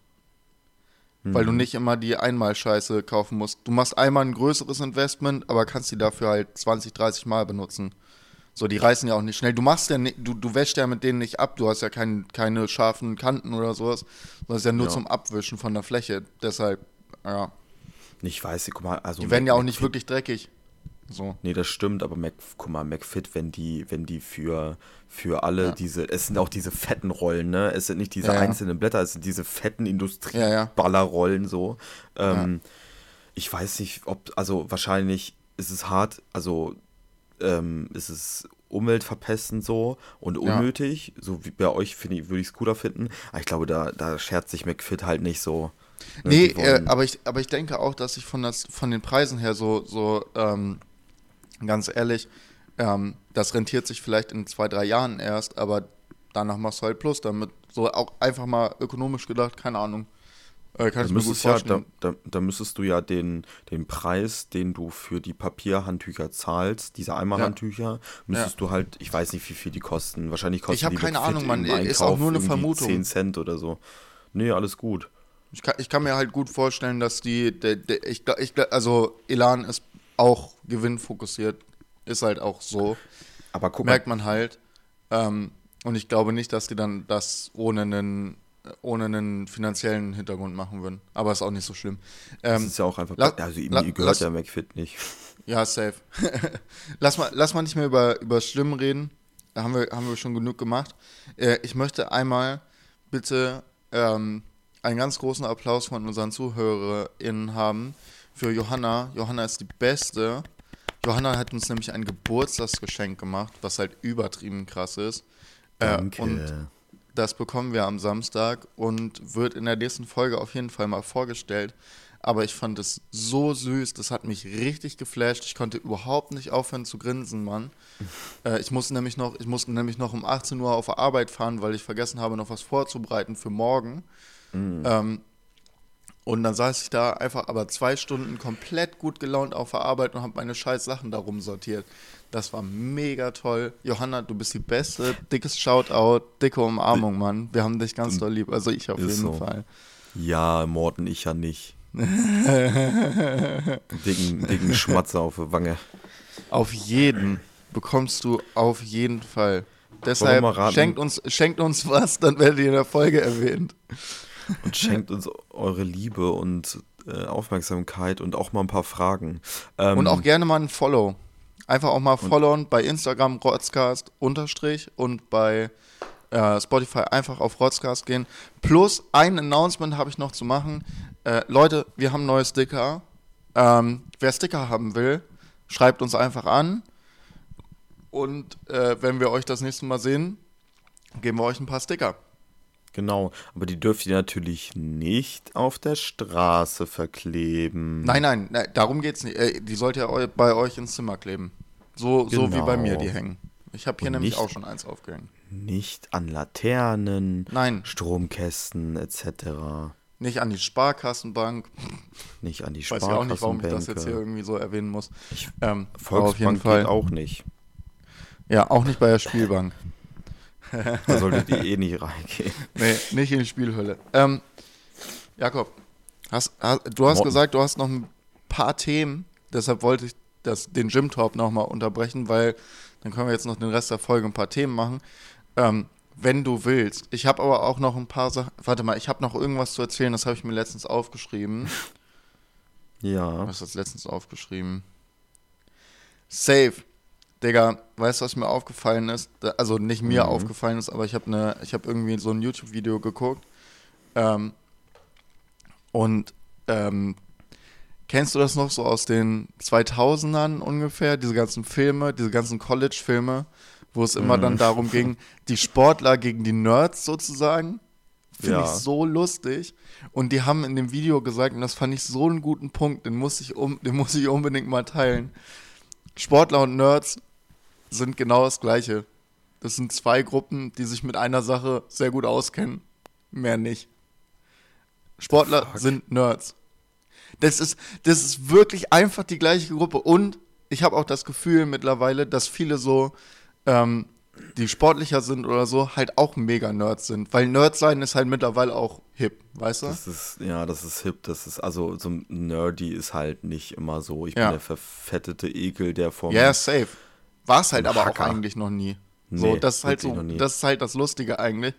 Weil Mhm. du nicht immer die Einmalscheiße kaufen musst. Du machst einmal ein größeres Investment, aber kannst die dafür halt 20, 30 Mal benutzen. So, die reißen ja auch nicht schnell. Du machst ja nicht, du, du wäschst ja mit denen nicht ab. Du hast ja kein, keine scharfen Kanten oder sowas. Das ist ja nur Ja. zum Abwischen von der Fläche. Deshalb, ja. Ich weiß, guck mal, also Die werden ja auch nicht wirklich dreckig. So. Nee, das stimmt, aber Mac, guck mal, McFit, wenn die, wenn die für, für alle Ja. diese, es sind auch diese fetten Rollen, ne? Es sind nicht diese Ja, einzelnen Blätter, es sind diese fetten. Industrieballerrollen so. Ähm, Ich weiß nicht, ob, also wahrscheinlich ist es hart, also ähm, ist es umweltverpestend so und unnötig, so wie bei euch finde ich, würde ich es cooler finden, aber ich glaube, da, da schert sich McFit halt nicht so. ne? Nee, äh, aber, ich, aber ich denke auch, dass ich von, das, von den Preisen her so, so ähm, ganz ehrlich, ähm, das rentiert sich vielleicht in zwei, drei Jahren erst, aber danach machst du halt Plus damit. So auch einfach mal ökonomisch gedacht, keine Ahnung. Äh, kann Da ich mir gut müsstest, ja, da, vorstellen. da, da müsstest du ja den, den Preis, den du für die Papierhandtücher zahlst, diese Eimerhandtücher, müsstest du halt, ich weiß nicht, wie viel die kosten. Wahrscheinlich kosten Ich die keine McFit Ahnung, Mann. im Ist auch nur eine Vermutung. 10 Cent oder so. Nee, alles gut. Ich kann, ich kann mir halt gut vorstellen, dass die, der, der, ich, ich, also Elan ist auch gewinnfokussiert, ist halt auch so. Aber guck merkt mal, man halt. Ähm, und ich glaube nicht, dass die dann das ohne einen, ohne einen finanziellen Hintergrund machen würden. Aber ist auch nicht so schlimm. das Ähm, ist ja auch einfach, la- also ihm la- gehört lass- ja McFit nicht. ja, safe. *laughs* lass, mal, lass mal nicht mehr über, über Schlimm reden. Da haben wir, haben wir schon genug gemacht. Äh, ich möchte einmal bitte ähm, einen ganz großen Applaus von unseren ZuhörerInnen haben für Johanna. Johanna ist die Beste. Johanna hat uns nämlich ein Geburtstagsgeschenk gemacht, was halt übertrieben krass ist. Äh, Danke. und das bekommen wir am Samstag und wird in der nächsten Folge auf jeden Fall mal vorgestellt. Aber ich fand es so süß, das hat mich richtig geflasht. Ich konnte überhaupt nicht aufhören zu grinsen, Mann. *laughs* Äh, ich musste nämlich noch, ich musste nämlich noch um 18 Uhr auf Arbeit fahren, weil ich vergessen habe, noch was vorzubereiten für morgen. Ähm, und dann saß ich da einfach aber zwei Stunden komplett gut gelaunt auf der Arbeit und habe meine scheiß Sachen darum sortiert. Das war mega toll. Johanna, du bist die Beste. Dickes Shoutout, dicke Umarmung, Mann. Wir haben dich ganz doll lieb. Also ich auf jeden so. Fall. Ja, Morten, ich ja nicht. *laughs* dicken, dicken Schmatzer auf der Wange. Auf jeden bekommst du auf jeden Fall. Deshalb schenkt uns, schenkt uns was, dann werdet ihr in der Folge erwähnt. Und schenkt uns eure Liebe und äh, Aufmerksamkeit und auch mal ein paar Fragen. Ähm, Und auch gerne mal ein Follow. Einfach auch mal followen bei Instagram Rotzcast unterstrich und bei äh, Spotify einfach auf Rotzcast gehen. Plus ein Announcement habe ich noch zu machen. Äh, Leute, wir haben neue Sticker. Ähm, wer Sticker haben will, schreibt uns einfach an. Und äh, wenn wir euch das nächste Mal sehen, geben wir euch ein paar Sticker. Genau, aber die dürft ihr natürlich nicht auf der Straße verkleben. Nein, nein, nein darum geht's nicht. Äh, die sollt ihr bei euch ins Zimmer kleben. So, so wie bei Genau. mir die hängen. Ich habe hier Und nämlich nicht- auch schon eins aufgehängt. Nicht an Laternen, Nein. Stromkästen etc. Nicht an die Sparkassenbank. Nicht an die Ich weiß ja auch nicht, warum ich das jetzt hier irgendwie so erwähnen muss. Ähm, Volksbank auf jeden Fall. auch nicht. Ja, auch nicht bei der Spielbank. Da solltet ihr eh nicht reingehen. Nee, nicht in die Spielhölle. Ähm, Jakob, hast, hast, du hast Morten. gesagt, du hast noch ein paar Themen. Deshalb wollte ich das, den Gym Talk nochmal unterbrechen, weil dann können wir jetzt noch den Rest der Folge ein paar Themen machen. Ähm, wenn du willst. Ich habe aber auch noch ein paar Sachen. Warte mal, ich habe noch irgendwas zu erzählen, das habe ich mir letztens aufgeschrieben. Ja. Was ist das letztens aufgeschrieben? Safe. Digga, weißt du, was mir aufgefallen ist? Also nicht mir Mhm. aufgefallen ist, aber ich habe ne, ich habe irgendwie so ein YouTube-Video geguckt. Ähm, und ähm, kennst du das noch so aus den 2000ern ungefähr? Diese ganzen Filme, diese ganzen College-Filme, wo es immer Mhm. dann darum ging, *laughs* die Sportler gegen die Nerds sozusagen. Finde Ja. ich so lustig. Und die haben in dem Video gesagt, und das fand ich so einen guten Punkt, den muss ich, um, den muss ich unbedingt mal teilen. Sportler und Nerds sind genau das Gleiche. Das sind zwei Gruppen, die sich mit einer Sache sehr gut auskennen. Mehr nicht. Sportler sind Nerds. Das ist, das ist wirklich einfach die gleiche Gruppe. Und ich habe auch das Gefühl mittlerweile, dass viele so, ähm, die sportlicher sind oder so, halt auch mega Nerds sind. Weil Nerd sein ist halt mittlerweile auch hip, weißt du? Das ist, ja, das ist hip. Das ist, also so ein nerdy ist halt nicht immer so. Ich Ja. bin der verfettete Ekel, der vom. Ja, safe. War es halt Ein aber auch Hacker. eigentlich noch nie. So, Nee, das ist halt so, das ist halt das Lustige eigentlich.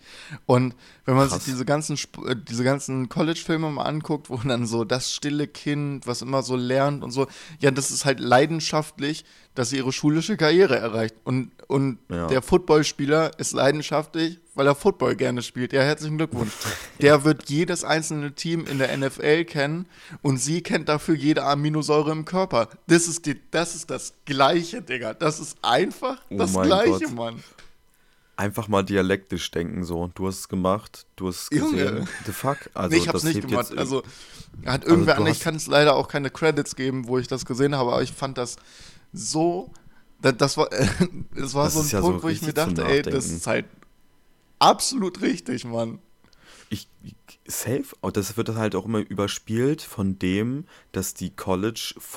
Und wenn man Krass. sich diese ganzen, äh, diese ganzen College-Filme mal anguckt, wo dann so das stille Kind, was immer so lernt und so, ja, das ist halt leidenschaftlich, dass sie ihre schulische Karriere erreicht. Und, und Ja. der Footballspieler ist leidenschaftlich, weil er Football gerne spielt. Ja, herzlichen Glückwunsch. Der wird jedes einzelne Team in der NFL kennen und sie kennt dafür jede Aminosäure im Körper. Das ist, die, das, ist das Gleiche, Digga. Das ist einfach Oh das Gleiche, Gott. Mann. Einfach mal dialektisch denken, so. Du hast es gemacht, du hast es Junge. gesehen. The fuck? Also, nee, ich hab's nicht gemacht. Also, hat irgendwer du an, ich kann es leider auch keine Credits geben, wo ich das gesehen habe, aber ich fand das so. Das, war, *laughs* das war Das so ein ja so Punkt, wo ich mir dachte, ey, das ist halt absolut richtig, Mann. ich, safe, und das wird halt auch immer überspielt von dem, dass die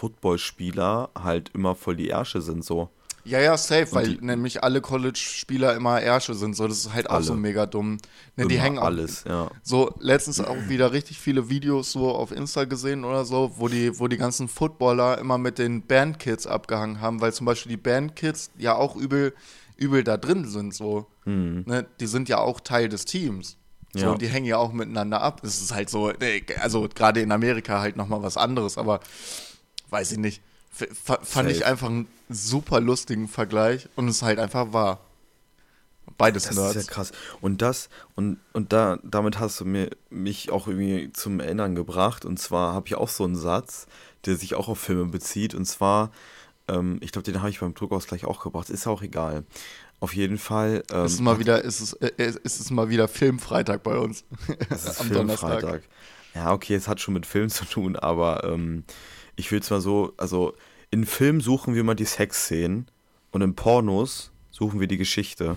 College-Football-Spieler halt immer voll die Ärsche sind, so. Ja, ja, safe, weil die- nämlich alle College-Spieler immer Ärsche sind. So, das ist halt auch Alle. so mega dumm. Ne, die hängen auch, alles, ja. So, letztens auch wieder richtig viele Videos so auf Insta gesehen oder so, wo die, wo die ganzen Footballer immer mit den Bandkids abgehangen haben, weil zum Beispiel die Bandkids ja auch übel, übel da drin sind, so. Ne, die sind ja auch Teil des Teams. So, Ja. und die hängen ja auch miteinander ab. Das ist halt so, nee, also gerade in Amerika halt nochmal was anderes, aber weiß ich nicht. F fa- fand ich einfach einen super lustigen Vergleich und es ist halt einfach wahr. Beides Das Nerds. ist ja krass. Und das, und, und da, damit hast du mir, mich auch irgendwie zum Erinnern gebracht. Und zwar habe ich auch so einen Satz, der sich auch auf Filme bezieht. Und zwar, ähm, ich glaube, den habe ich beim Druckausgleich auch gebracht. Ist auch egal. Auf jeden Fall. Ähm, ist es mal wieder, ist es, äh, ist es mal wieder Filmfreitag bei uns. *laughs* Es ist Am Filmfreitag. Donnerstag. Ja, okay, es hat schon mit Film zu tun, aber ähm, ich will es mal so, also in Film suchen wir mal die Sexszenen und in Pornos suchen wir die Geschichte.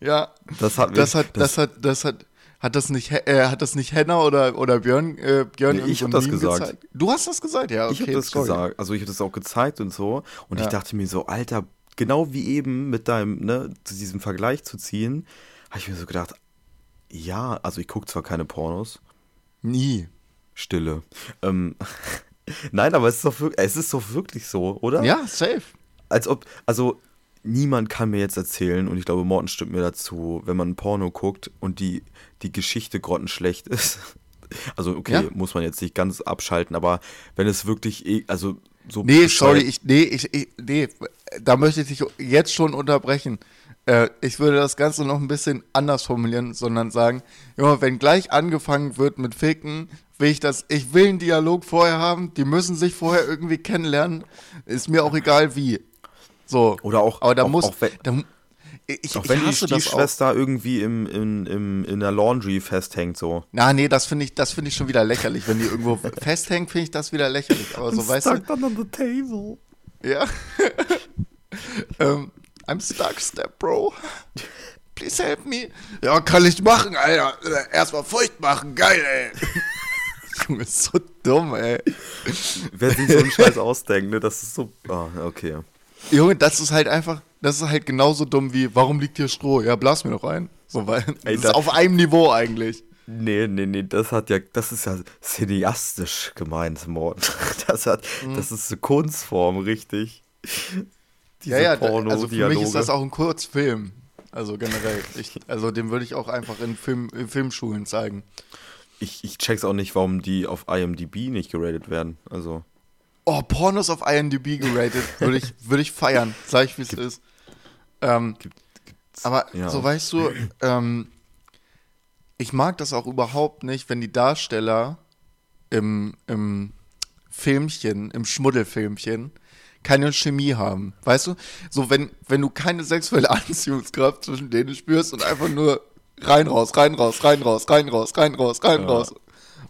Ja, Das hat, das hat, das, hat, das hat, hat das nicht, äh, hat das nicht Henna oder, oder Björn, äh, Björn Nee, ich irgend so hab ein das Meme gesagt. gezeigt? Du hast das gesagt, ja, okay. ich habe das sorry. gesagt, also ich habe das auch gezeigt und so und Ja. ich dachte mir so, Alter, genau wie eben mit deinem, ne, zu diesem Vergleich zu ziehen, habe ich mir so gedacht, ja, also ich gucke zwar keine Pornos, Nie. Stille. Ähm, *laughs* Nein, aber es ist, doch wirklich, es ist doch wirklich so, oder? Ja, safe. als ob, also niemand kann mir jetzt erzählen, und ich glaube, Morten stimmt mir dazu, wenn man Porno guckt und die, die Geschichte grottenschlecht ist. *laughs* Also, okay, Ja. muss man jetzt nicht ganz abschalten, aber wenn es wirklich, eh- also so. Nee, sorry, ich, nee, ich, ich, nee, da möchte ich dich jetzt schon unterbrechen. Äh, ich würde das Ganze noch ein bisschen anders formulieren, sondern sagen, Junge, wenn gleich angefangen wird mit Ficken, will ich das, ich will einen Dialog vorher haben, die müssen sich vorher irgendwie kennenlernen, ist mir auch egal wie. So. Oder auch- aber da auch- muss, auch wenn- da, ich, Auch ich wenn die das auch. Stiefschwester irgendwie im, im, im, in der Laundry festhängt, so. Na, nee, das finde ich, das finde ich schon wieder lächerlich. Wenn die irgendwo *laughs* festhängt, finde ich das wieder lächerlich. Aber so, weißt du, on the table. Ja. *laughs* ähm, I'm stuck, Step Bro. Please help me. Ja, kann ich machen, Alter. Erstmal feucht machen, geil, ey. *laughs* Junge, ist so dumm, ey. Wer sich so einen Scheiß ausdenkt, ne, das ist so. Ah, okay. Junge, das ist halt einfach, das ist halt genauso dumm wie, warum liegt hier Stroh? Ja, blas mir doch ein. So, weil, Ey, das da- ist auf einem Niveau eigentlich. Nee, nee, nee, das hat ja, das ist ja cineastisch gemeint, Mord. *laughs* Das hat, Mhm. das ist eine Kunstform, richtig. Diese ja, ja, da- also für mich ist das auch ein Kurzfilm. Also generell. Ich, also den würde ich auch einfach in, Film, in Filmschulen zeigen. Ich, ich check's auch nicht, warum die auf IMDb nicht geratet werden. Also, Oh, Pornos auf IMDb geratet. Würde ich, würde ich feiern. Sag ich, wie es ist. Ähm, aber ja. so weißt du, ähm, ich mag das auch überhaupt nicht, wenn die Darsteller im, im Filmchen, im Schmuddelfilmchen, keine Chemie haben. Weißt du? So, wenn, wenn du keine sexuelle *laughs* Anziehungskraft zwischen denen spürst und einfach nur rein, raus, rein, raus, rein, raus, rein, raus, rein, raus, rein, Ja. raus.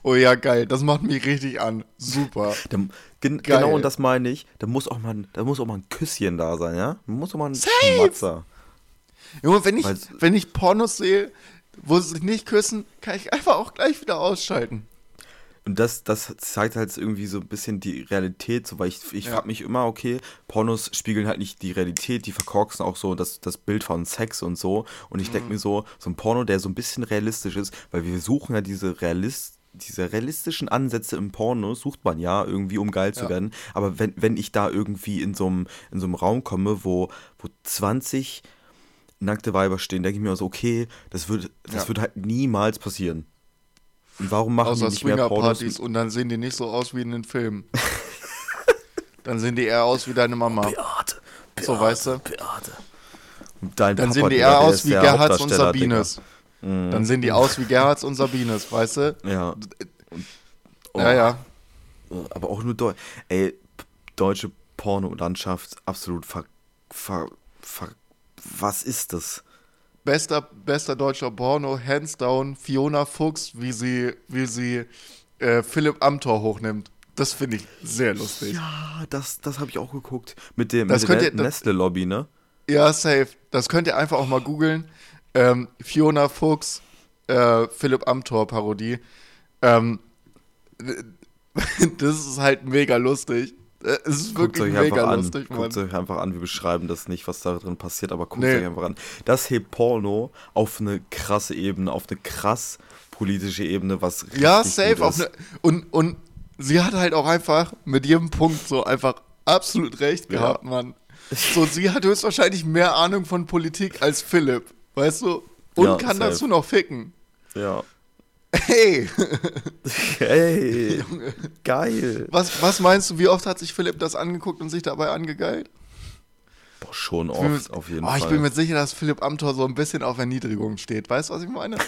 Oh ja, geil. Das macht mich richtig an. Super. da, gen, Geil. genau und das meine ich. Da muss auch mal, ein- da muss auch mal ein Küsschen da sein, ja? Da muss auch mal ein Safe! Schmatzer. Junge, wenn ich, Weil's- wenn ich Pornos sehe, wo sie sich nicht küssen, kann ich einfach auch gleich wieder ausschalten. Und das, das zeigt halt irgendwie so ein bisschen die Realität, so, weil ich, ich Ja. frage mich immer, okay, Pornos spiegeln halt nicht die Realität, die verkorksen auch so das, das Bild von Sex und so. Und ich Mhm. denke mir so, so ein Porno, der so ein bisschen realistisch ist, weil wir suchen ja diese Realist diese realistischen Ansätze im Porno sucht man ja irgendwie, um geil zu Ja. werden. Aber wenn, wenn ich da irgendwie in so einem, in so einem Raum komme, wo, wo 20 nackte Weiber stehen, denke ich mir so, okay, das wird, das Ja. wird halt niemals passieren. Und warum machen Außer die nicht mehr Pornos? Und dann sehen die nicht so aus wie in den Filmen. *laughs* dann sehen die eher aus wie deine Mama. Beate, Beate, So, weißt du? Beate. Und dein Dann Papa, sehen die eher aus wie Gerhards und Hauptdarsteller, Digga. Sabines. Dann sehen die aus wie Gerhards und Sabines, weißt du? Ja. Oh, Ja, ja. Aber auch nur Deutsch. Ey, deutsche Pornolandschaft absolut ver, ver, ver. Was ist das? Bester, bester deutscher Porno, hands down, Fiona Fuchs, wie sie, wie sie äh, Philipp Amthor hochnimmt. Das finde ich sehr lustig. Ja, das, das habe ich auch geguckt. Mit dem Das mit das- Nestle-Lobby, ne? Ja, safe. Das könnt ihr einfach auch mal googeln. Ähm, Fiona Fuchs, äh, Philipp Amthor Parodie. Ähm, *laughs* das ist halt mega lustig. Äh, Es ist Guckt wirklich euch mega einfach an. lustig, Mann. Guckt euch einfach an. Wir beschreiben das nicht, was da drin passiert, aber guckt Nee. euch einfach an. Das hebt Porno auf eine krasse Ebene, auf eine krass politische Ebene, was Ja, richtig safe. gut Auf ist. ne, und, und sie hat halt auch einfach mit jedem Punkt so einfach absolut recht Ja. gehabt, Mann. So, sie hat höchstwahrscheinlich mehr Ahnung von Politik als Philipp, weißt du? Und Ja, kann safe. dazu noch ficken. Ja. Hey, Hey, geil. was, was meinst du, wie oft hat sich Philipp das angeguckt und sich dabei angegeilt? Boah, schon oft, mir- auf jeden oh, Fall. Ich bin mir sicher, dass Philipp Amthor so ein bisschen auf Erniedrigung steht. Weißt du, was ich meine?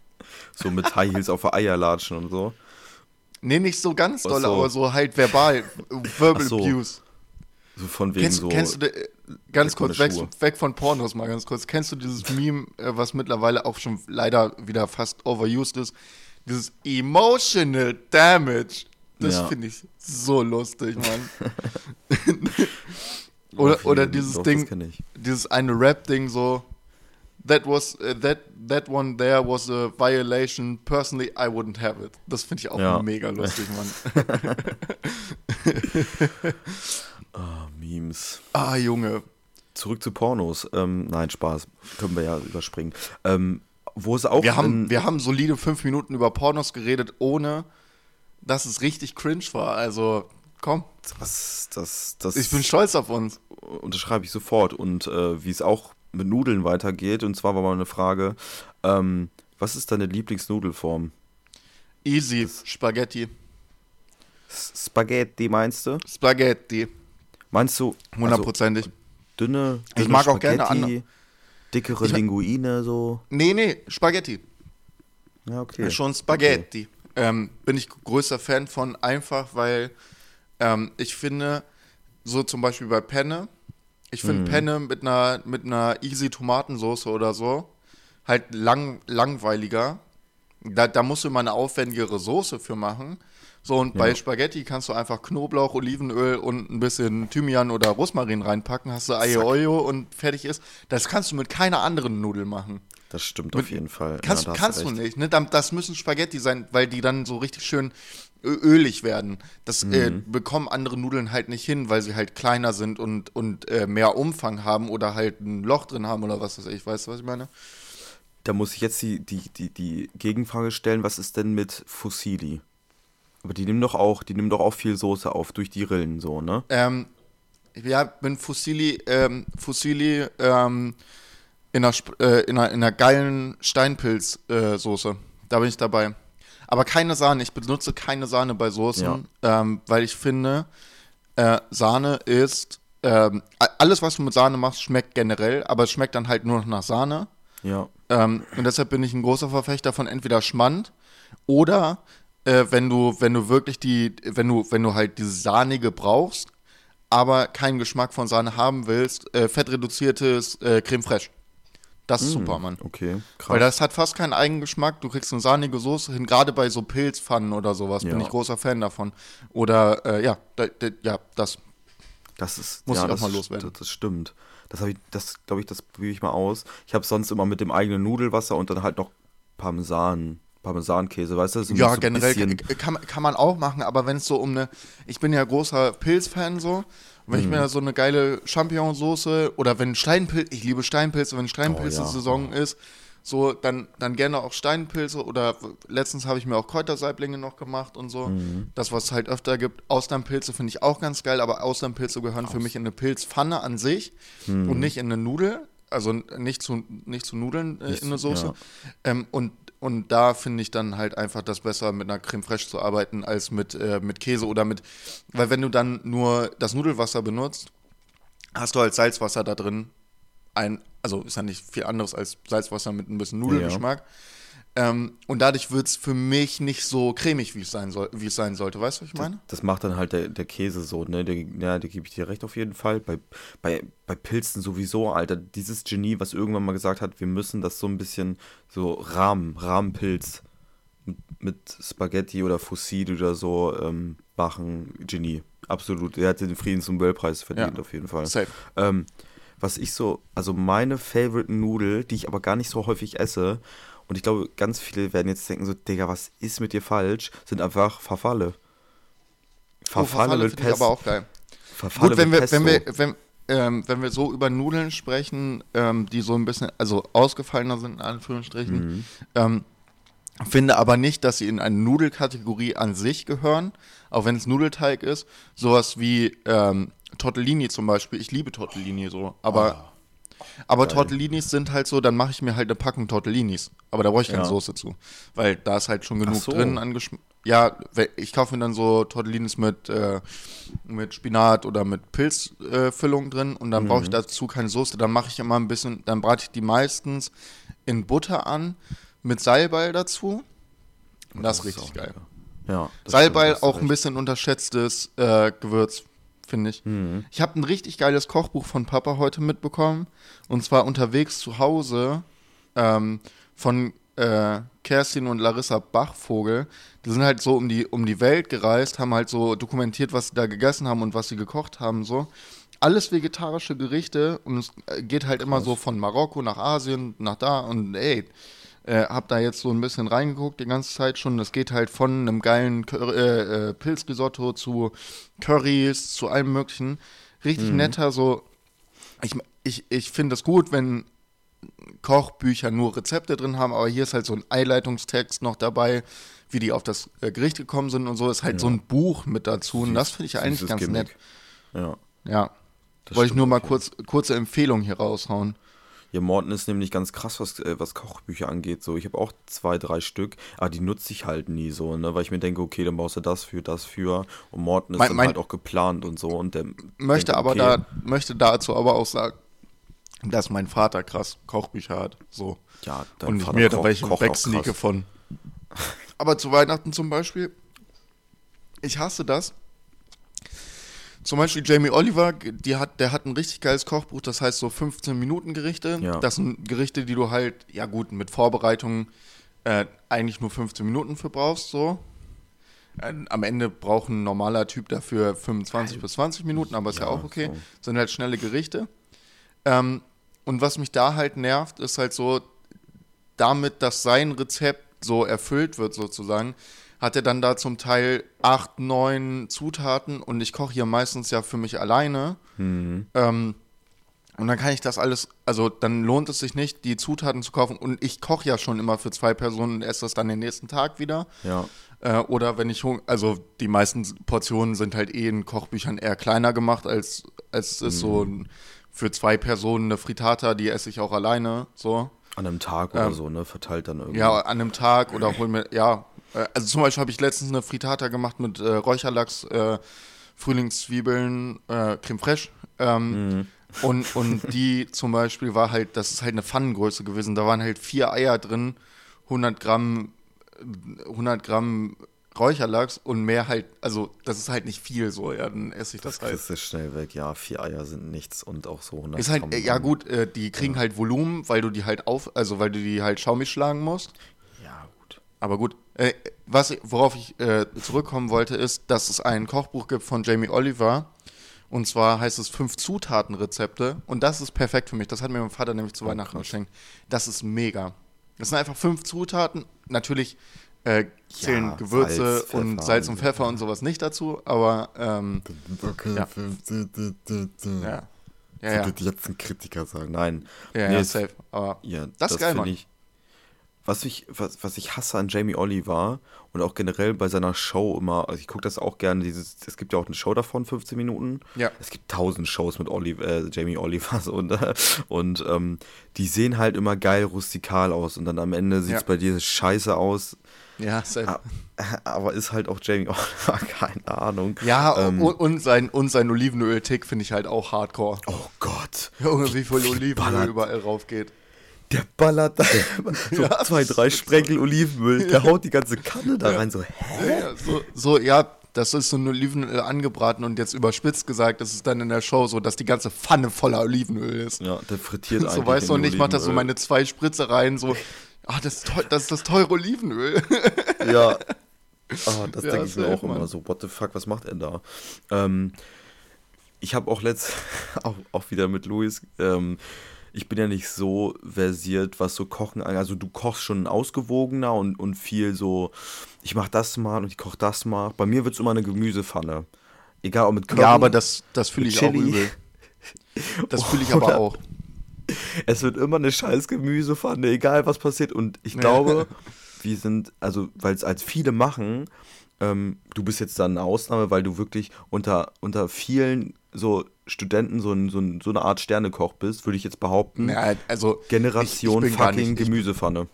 *laughs* so mit High Heels auf der Eier latschen und so. nee, nicht so ganz doll, so. aber so halt verbal. Verbal Ach so. Abuse. So von wegen Kennst, so. kennst du, ganz kurz, weg, weg von Pornos mal ganz kurz. Kennst du dieses Meme, äh, was mittlerweile auch schon leider wieder fast overused ist? Dieses Emotional Damage. Das Ja. finde ich so lustig, Mann. *laughs* oder, oder dieses doch, Ding, dieses eine Rap-Ding so. That was, uh, that, that one there was a violation. Personally, I wouldn't have it. Das finde ich auch Ja. mega lustig, Mann. *laughs* *laughs* Ah, Memes. ah, Junge. Zurück zu Pornos. Ähm, nein, Spaß. Können wir ja überspringen. Ähm, wo es auch. Wir haben, wir haben solide fünf Minuten über Pornos geredet, ohne dass es richtig cringe war. Also, komm, das, das, das ich bin stolz auf uns. unterschreibe ich sofort. Und äh, wie es auch mit Nudeln weitergeht. Und zwar war mal eine Frage: ähm, Was ist deine Lieblingsnudelform? Easy, Spaghetti. S- Spaghetti meinst du? Spaghetti, Meinst du also hundertprozentig. dünne, Ich dünne mag auch gerne Spaghetti, dickere Ich Linguine so? nee, nee, Spaghetti. Ja, okay. Schon Spaghetti. Ähm, bin ich größter Fan von, einfach weil ähm, ich finde, so zum Beispiel bei Penne, ich finde Mhm. Penne mit einer, mit einer easy Tomatensoße oder so halt lang, langweiliger. Da, da musst du immer eine aufwendigere Soße für machen. So, und bei Ja. Spaghetti kannst du einfach Knoblauch, Olivenöl und ein bisschen Thymian oder Rosmarin reinpacken, hast du Aio Oyo und fertig ist. Das kannst du mit keiner anderen Nudel machen. Das stimmt Mit- auf jeden Fall. Kannst, ja, kannst du nicht, ne? Das müssen Spaghetti sein, weil die dann so richtig schön ölig werden. Das äh, bekommen andere Nudeln halt nicht hin, weil sie halt kleiner sind und, und äh, mehr Umfang haben oder halt ein Loch drin haben oder was weiß ich. Weißt du, was ich meine? Da muss ich jetzt die, die, die, die Gegenfrage stellen, was ist denn mit Fusilli? Aber die nehmen doch auch, die nehmen doch auch viel Soße auf durch die Rillen so, ne? Ähm, ja, bin Fusilli, ähm, Fusilli ähm, in, einer, äh, in, einer, in einer geilen Steinpilz-Soße. da bin ich dabei. Aber keine Sahne. Ich benutze keine Sahne bei Soßen, ähm, weil ich finde, äh, Sahne ist ähm, alles, was du mit Sahne machst, schmeckt generell, aber es schmeckt dann halt nur noch nach Sahne. Ja. Ähm, und deshalb bin ich ein großer Verfechter von entweder Schmand oder äh, wenn du, wenn du wirklich die, wenn du, wenn du halt diese Sahnige brauchst, aber keinen Geschmack von Sahne haben willst, äh, fettreduziertes äh, Creme Fraiche. Das ist super, Mann. Okay, krass. Weil das hat fast keinen Eigengeschmack. Du kriegst eine sahnige Soße hin, gerade bei so Pilzpfannen oder sowas. Bin Ja. ich großer Fan davon. Oder, äh, ja, da, da, ja, das. Das ist Muss ja, ich auch mal loswerden. Das, das stimmt. Das habe ich, das glaube ich, das probiere ich mal aus. Ich habe sonst immer mit dem eigenen Nudelwasser und dann halt noch Parmesan, Parmesankäse, weißt du? Ja, so generell kann, kann man auch machen, aber wenn es so um eine. Ich bin ja großer Pilzfan so. Wenn ich Mhm. mir so eine geile Champignonsauce oder wenn Steinpilz, ich liebe Steinpilze, wenn Oh, Steinpilze-Saison ist, so, dann, dann gerne auch Steinpilze oder letztens habe ich mir auch Kräutersaiblinge noch gemacht und so. Mhm. Das, was es halt öfter gibt. Austernpilze finde ich auch ganz geil, aber Austernpilze gehören für mich in eine Pilzpfanne an sich Mhm. und nicht in eine Nudel. Also nicht zu, nicht zu Nudeln äh, in eine Soße. ja. Ähm, und, und da finde ich dann halt einfach das besser, mit einer Creme Fraiche zu arbeiten, als mit, äh, mit Käse oder mit. Weil wenn du dann nur das Nudelwasser benutzt, hast du halt Salzwasser da drin. Ein, also ist ja nicht viel anderes als Salzwasser mit ein bisschen Nudelgeschmack. Ähm, und dadurch wird es für mich nicht so cremig, wie es sein soll, wie es sein sollte. Weißt du, was ich meine? Das macht dann halt der, der Käse so, ne? Der, ja, da gebe ich dir recht auf jeden Fall. Bei, bei, bei Pilzen sowieso, Alter. Dieses Genie, was irgendwann mal gesagt hat, wir müssen das so ein bisschen so Rahmen, Rahmenpilz mit, mit Spaghetti oder Fusilli oder so ähm, machen. Genie. Absolut. Er hat den Friedens- und Nobelpreis verdient, Ja. auf jeden Fall. Safe. Ähm, was ich so, also meine Favorite Nudel, die ich aber gar nicht so häufig esse, und ich glaube, ganz viele werden jetzt denken so, Digga, was ist mit dir falsch, sind einfach Farfalle. Oh, Farfalle mit Pesto. aber auch geil. Farfalle Gut, wenn mit wir, wenn wir, wenn, ähm, wenn wir so über Nudeln sprechen, ähm, die so ein bisschen, also ausgefallener sind, in Anführungsstrichen, Mhm. ähm, finde aber nicht, dass sie in eine Nudelkategorie an sich gehören, auch wenn es Nudelteig ist. Sowas wie ähm, Tortellini zum Beispiel. Ich liebe Tortellini so, aber, aber Geil. Tortellinis sind halt so, dann mache ich mir halt eine Packung Tortellinis. Aber da brauche ich keine Ja. Soße zu, weil da ist halt schon genug so. drin an Geschm Ja, ich kaufe mir dann so Tortellinis mit, äh, mit Spinat oder mit Pilzfüllung äh, drin und dann Mhm. brauche ich dazu keine Soße. Dann mache ich immer ein bisschen, dann brate ich die meistens in Butter an mit Salbei dazu. Und das, ist richtig geil. Ja, das Salbei stimmt, auch ein recht. bisschen unterschätztes äh, Gewürz, finde ich. Mhm. Ich habe ein richtig geiles Kochbuch von Papa heute mitbekommen. Und zwar unterwegs zu Hause ähm, von äh, Kerstin und Larissa Bachvogel. Die sind halt so um die, um die Welt gereist, haben halt so dokumentiert, was sie da gegessen haben und was sie gekocht haben. So. Alles vegetarische Gerichte und es äh, geht halt immer so von Marokko nach Asien, nach da und ey, äh, hab da jetzt so ein bisschen reingeguckt die ganze Zeit schon. Das geht halt von einem geilen Cur äh, äh, Pilzrisotto zu Currys, zu allem möglichen. Richtig netter, so. Ich, ich, ich finde es gut, wenn Kochbücher nur Rezepte drin haben, aber hier ist halt so ein Einleitungstext noch dabei, wie die auf das äh, Gericht gekommen sind und so. Ist halt so ein Buch mit dazu und das finde ich ja eigentlich ganz Gimmick. nett. Ja. Ja. Das Wollte ich nur mal kurz, kurze Empfehlung hier raushauen. Ja, Morten ist nämlich ganz krass, was, äh, was Kochbücher angeht. So, ich habe auch zwei, drei Stück, aber die nutze ich halt nie so, ne? Weil ich mir denke, okay, dann brauchst du das für, das für. Und Morten ist Mein- dann mein- halt auch geplant und so. Und der Möchte denkt, aber okay, da, möchte dazu aber auch sagen, dass mein Vater krass Kochbücher hat. So. Ja, dein und nicht Vater mir, da ich kocht auch wegsneake von. Aber zu Weihnachten zum Beispiel, ich hasse das. Zum Beispiel Jamie Oliver, die hat, der hat ein richtig geiles Kochbuch, das heißt so 15 Minuten Gerichte. Ja. Das sind Gerichte, die du halt, ja gut, mit Vorbereitung äh, eigentlich nur 15 Minuten für brauchst, so. Äh, Am Ende braucht ein normaler Typ dafür 25 bis 20 Minuten, aber ist ja, Ja, auch okay. so. Sind halt schnelle Gerichte. Ähm, und was mich da halt nervt, ist halt so, damit, dass sein Rezept so erfüllt wird sozusagen, hat er dann da zum Teil acht, neun Zutaten und ich koche hier meistens ja für mich alleine. Mhm. Ähm, und dann kann ich das alles, also dann lohnt es sich nicht, die Zutaten zu kaufen. Und ich koche ja schon immer für zwei Personen und esse das dann den nächsten Tag wieder. Ja. Äh, oder wenn ich also die meisten Portionen sind halt eh in Kochbüchern eher kleiner gemacht, als, als es ist so für zwei Personen eine Frittata, die esse ich auch alleine. So. An einem Tag oder Ähm, so, ne? Verteilt dann irgendwie. Ja, an einem Tag oder hol mir, ja. Äh, Also zum Beispiel habe ich letztens eine Frittata gemacht mit äh, Räucherlachs, äh, Frühlingszwiebeln, äh, Creme fraiche. Ähm, und, und die zum Beispiel war halt, das ist halt eine Pfannengröße gewesen. Da waren halt vier Eier drin, 100 Gramm, äh, 100 Gramm Räucherlachs und mehr halt, also das ist halt nicht viel so, ja, dann esse ich das, Das halt. kriegst du schnell weg. Ja, vier Eier sind nichts und auch so 100 Ist halt, Gramm. äh, ja gut, äh, die kriegen halt Volumen, weil du die halt auf, also weil du die halt schaumig schlagen musst. Ja, gut. Aber gut, äh, was, worauf ich äh, zurückkommen wollte, ist, dass es ein Kochbuch gibt von Jamie Oliver. Und zwar heißt es fünf Zutatenrezepte. Und das ist perfekt für mich. Das hat mir mein Vater nämlich zu Weihnachten geschenkt. Das ist mega. Das sind einfach fünf Zutaten. Natürlich äh, zählen Ja, Gewürze Salz, und Pfeffer Salz und Pfeffer und sowas nicht dazu. Aber ähm, Okay, Ja. ja. ja. Ja, ja. Jetzt ein Kritiker sagen. Nein. Ja, Nee, ja, safe. Aber Ja, Das ist geil, Mann. Ich, was, ich, was, was ich hasse an Jamie Oliver und auch generell bei seiner Show immer, also ich gucke das auch gerne, dieses, es gibt ja auch eine Show davon, 15 Minuten. Ja. Es gibt tausend Shows mit Oliver, äh, Jamie Oliver *laughs* so, und, äh, und ähm, die sehen halt immer geil rustikal aus und dann am Ende sieht es Ja. bei dir scheiße aus. ja, safe. *laughs* Aber ist halt auch Jamie *laughs* Oliver, keine Ahnung. Ja, ähm, und, und sein, und sein Olivenöl-Tick finde ich halt auch hardcore. Oh Gott. Junge, wie viel Olivenöl ballert. überall raufgeht. Der ballert da so Ja, zwei, drei Sprenkel *laughs* Olivenöl. Der haut die ganze Kanne da rein. So, hä? Ja, so, so, ja, das ist so ein Olivenöl angebraten und jetzt überspitzt gesagt, das ist dann in der Show so, dass die ganze Pfanne voller Olivenöl ist. Ja, der frittiert eigentlich. so weißt du, und ich mach da so meine zwei Spritze rein, so, ah, das ist, das, ist das teure Olivenöl. *laughs* Ja. Ah, das Ja, denke ich mir auch immer so. What the fuck, was macht er da? Ähm, ich habe auch letzt, *laughs* auch, auch wieder mit Luis, ähm, ich bin ja nicht so versiert, was so Kochen angeht. Also du kochst schon ausgewogener und, und viel so, ich mach das mal und ich koche das mal. Bei mir wird es immer eine Gemüsepfanne. Egal ob mit Curry. ja, aber das, das fühle ich auch Chili. übel. *laughs* Das fühle ich aber auch. Es wird immer eine scheiß Gemüsepfanne, egal was passiert. Und ich glaube, *laughs* wir sind, also, weil es als viele machen, ähm, du bist jetzt dann eine Ausnahme, weil du wirklich unter, unter vielen so Studenten so, ein, so, ein, so eine Art Sternekoch bist, würde ich jetzt behaupten. Ja, also, Generation ich, ich fucking nicht, ich, Gemüsepfanne.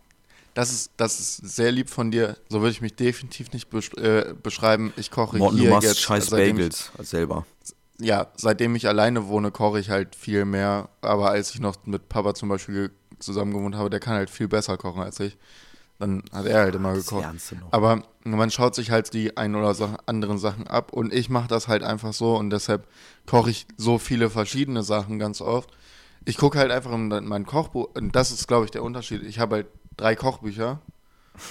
das, ist, das ist sehr lieb von dir. So würde ich mich definitiv nicht besch äh, beschreiben. Ich koche Morten, hier du machst jetzt. scheiß Bagels selber. Ich, ja, seitdem ich alleine wohne, koche ich halt viel mehr. Aber als ich noch mit Papa zum Beispiel zusammen gewohnt habe, der kann halt viel besser kochen als ich. Dann hat er halt immer Das gekocht. Aber man schaut sich halt die ein oder so anderen Sachen ab und ich mache das halt einfach so und deshalb koche ich so viele verschiedene Sachen ganz oft. Ich gucke halt einfach in mein Kochbuch und das ist, glaube ich, der Unterschied. Ich habe halt drei Kochbücher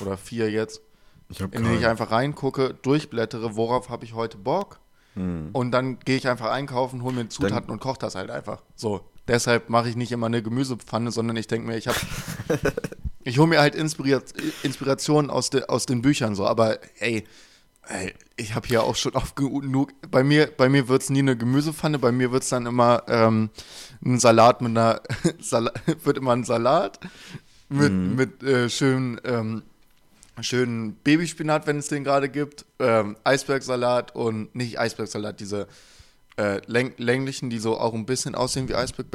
oder vier jetzt, in denen ich einfach reingucke, durchblättere, worauf habe ich heute Bock Hm. und dann gehe ich einfach einkaufen, hole mir Zutaten und koche das halt einfach. So, deshalb mache ich nicht immer eine Gemüsepfanne, sondern ich denke mir, ich habe *laughs* ich hole mir halt Inspiriert, Inspiration aus, de, aus den Büchern so, aber ey, ey ich habe hier auch schon *laughs* oft genug, bei mir, bei mir wird es nie eine Gemüsepfanne, bei mir wird es dann immer ähm, ein Salat mit einer, *laughs* Salat, *laughs* wird immer ein Salat mit, mit äh, schön, ähm, schönen Babyspinat, wenn es den gerade gibt, ähm, Eisbergsalat und nicht Eisbergsalat, diese äh, läng länglichen, die so auch ein bisschen aussehen wie Eisberg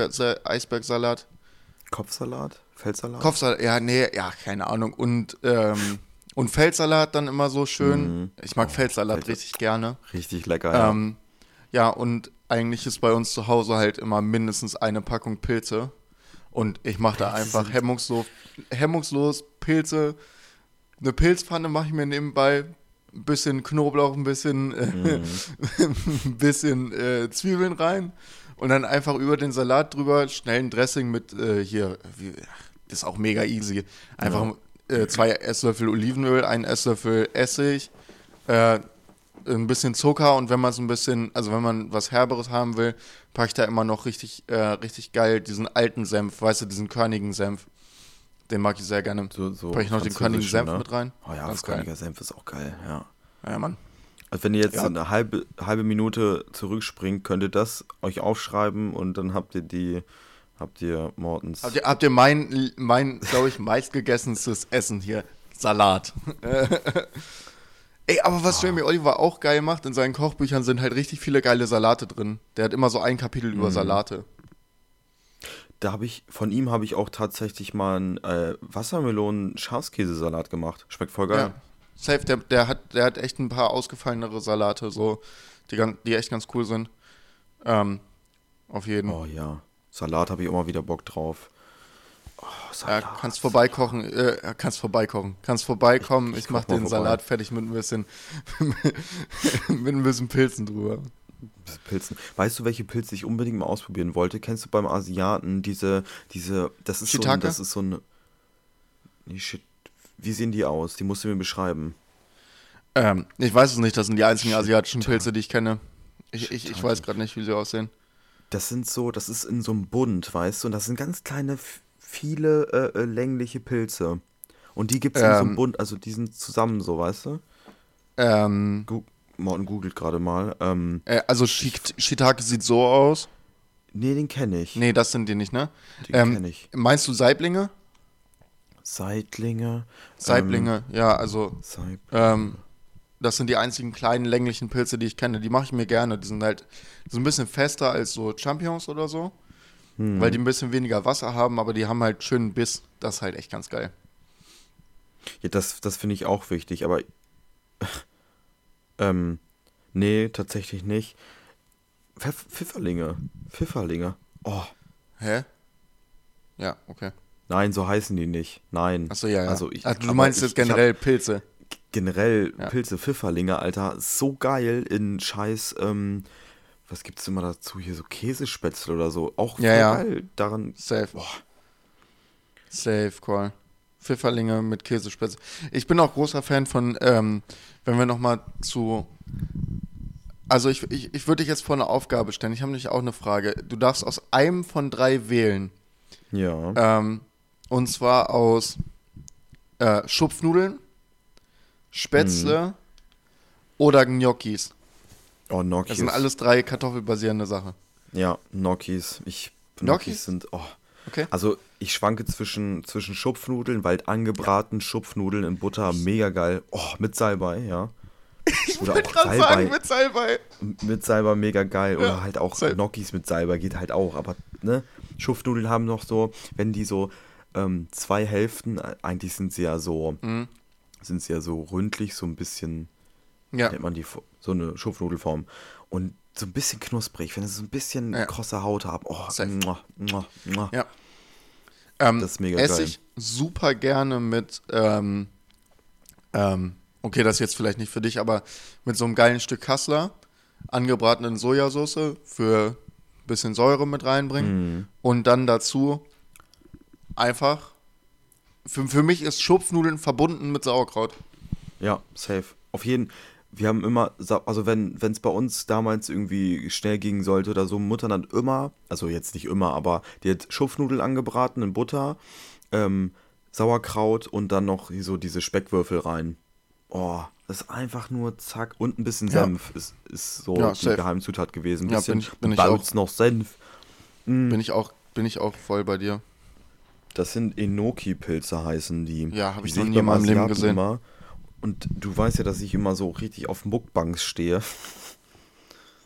Eisbergsalat. Kopfsalat? Feldsalat? Kopfsalat, ja, nee, ja, keine Ahnung. Und, ähm, und Feldsalat dann immer so schön. Mhm. Ich mag Oh, Feldsalat Feld- richtig gerne. Richtig lecker, ja. Ähm, ja, und eigentlich ist bei uns zu Hause halt immer mindestens eine Packung Pilze. Und ich mache da einfach hemmungslos, hemmungslos Pilze. Eine Pilzpfanne mache ich mir nebenbei. Ein bisschen Knoblauch, ein bisschen, äh, Mhm. ein *laughs* bisschen äh, Zwiebeln rein. Und dann einfach über den Salat drüber, schnell ein Dressing mit äh, hier, wie, das ist auch mega easy. Einfach äh, zwei Esslöffel Olivenöl, ein Esslöffel Essig, äh, ein bisschen Zucker und wenn man es ein bisschen, also wenn man was Herberes haben will, packe ich da immer noch richtig, äh, richtig geil diesen alten Senf, weißt du, diesen körnigen Senf. Den mag ich sehr gerne. So, so Vielleicht noch den körnigen Senf ne? mit rein. Oh ja, Ganz das körniger Senf ist auch geil, ja. Ja, Mann. Also wenn ihr jetzt Ja. eine halbe, halbe Minute zurückspringt, könnt ihr das euch aufschreiben und dann habt ihr die, habt ihr Mortens. Habt ihr, habt ihr mein, mein glaube ich, meistgegessenstes Essen hier? Salat. *laughs* Ey, aber was Jamie Oliver auch geil macht, in seinen Kochbüchern sind halt richtig viele geile Salate drin. Der hat immer so ein Kapitel Mhm. über Salate. Da habe ich, von ihm habe ich auch tatsächlich mal einen äh, Wassermelonen-Schafskäsesalat gemacht. Schmeckt voll geil. Ja. Safe, der, der, hat, der hat echt ein paar ausgefallenere Salate, so, die, die echt ganz cool sind. Ähm, auf jeden. Oh ja. Salat habe ich immer wieder Bock drauf. Oh, Ja, Salat. kannst vorbeikochen, äh, kannst vorbeikochen, kannst vorbeikommen. Ich, Ich mach koch mal den vorbei. Salat fertig mit ein bisschen, *laughs* mit ein bisschen Pilzen drüber. Pilzen. Weißt du, welche Pilze ich unbedingt mal ausprobieren wollte? Kennst du beim Asiaten diese, diese, das ist so ein, Shiitake? das ist so eine, nee, shit, wie sehen die aus? Die musst du mir beschreiben. Ähm, ich weiß es nicht, das sind die einzigen Shit. asiatischen Pilze, die ich kenne. Ich, ich, ich Shiitake. weiß gerade nicht, wie sie aussehen. Das sind so, das ist in so einem Bund, weißt du, und das sind ganz kleine, viele äh, äh, längliche Pilze. Und die gibt es in so einem Ähm. Bund, also die sind zusammen so, weißt du? Ähm, Gu Morten googelt gerade mal. Ähm, äh, also Shit- Shiitake sieht so aus. nee, den kenne ich. Nee, das sind die nicht, ne? den ähm, kenne ich. Meinst du Saiblinge? Seitlinge. Saiblinge, ja, also Ähm, Seib Ähm, das sind die einzigen kleinen länglichen Pilze, die ich kenne. Die mache ich mir gerne. Die sind halt so ein bisschen fester als so Champignons oder so, hm. weil die ein bisschen weniger Wasser haben, aber die haben halt schönen Biss. Das ist halt echt ganz geil. Ja, das, das finde ich auch wichtig, aber ähm, nee, tatsächlich nicht. Pfeff Pfifferlinge. Pfifferlinge. Oh, Hä? Ja, okay. nein, so heißen die nicht. Nein. Achso, ja, ja. Also ich- also du meinst ich- jetzt ich hab- generell Pilze. Generell Ja. Pilze, Pfifferlinge, Alter, so geil in scheiß, ähm, was gibt's immer dazu hier, so Käsespätzle oder so. Auch Ja, ja. geil. Daran, Safe. boah, Safe, Call. Pfifferlinge mit Käsespätzle. Ich bin auch großer Fan von, ähm, wenn wir nochmal zu. Also ich, ich, ich würde dich jetzt vor eine Aufgabe stellen. Ich habe nämlich auch eine Frage. Du darfst aus einem von drei wählen. ja. Ähm, und zwar aus äh, Schupfnudeln, Spätzle oder Gnocchis. oh, Gnocchis. Das sind alles drei kartoffelbasierende Sachen. Ja, Gnocchis. Ich, Gnocchis? Gnocchis sind, oh. Okay. Also ich schwanke zwischen, zwischen Schupfnudeln, weil angebraten Schupfnudeln in Butter, mega geil. Oh, mit Salbei, ja. Ich Oder wollte auch gerade Salbei. sagen, mit Salbei. Mit Salbei mega geil. Oder Ja, halt auch Sal- Gnocchis mit Salbei geht halt auch. Aber, ne, Schupfnudeln haben noch so, wenn die so ähm, zwei Hälften, äh, eigentlich sind sie ja so, Mhm. Sind sie ja so ründlich, so ein bisschen, Ja, nennt man die, so eine Schupfnudelform. Und so ein bisschen knusprig, wenn es so ein bisschen Ja. krosse Haut hat. Oh, muah, muah, muah. ja. Ähm, Das ist mega esse geil. ich super gerne mit, ähm, ähm, okay, das ist jetzt vielleicht nicht für dich, aber mit so einem geilen Stück Kassler, angebratenen Sojasauce für ein bisschen Säure mit reinbringen Mhm. und dann dazu einfach, für, für mich ist Schupfnudeln verbunden mit Sauerkraut. Ja, safe. Auf jeden Wir haben immer, also wenn es bei uns damals irgendwie schnell gehen sollte oder so, Mutter dann immer, also jetzt nicht immer, aber die hat Schupfnudeln angebraten in Butter, ähm, Sauerkraut und dann noch so diese Speckwürfel rein. Oh, das ist einfach nur zack und ein bisschen Ja. Senf ist, ist so Ja, die safe. Geheimzutat gewesen. Ein Ja, bisschen bin ich- bin ich Balz noch Senf. Mm, Bin ich auch, bin ich auch voll bei dir. Das sind Enoki-Pilze heißen die. Ja, hab Die ich sehe noch nie in meinem Leben gesehen. Immer. Und du weißt ja, dass ich immer so richtig auf Muckbanks stehe.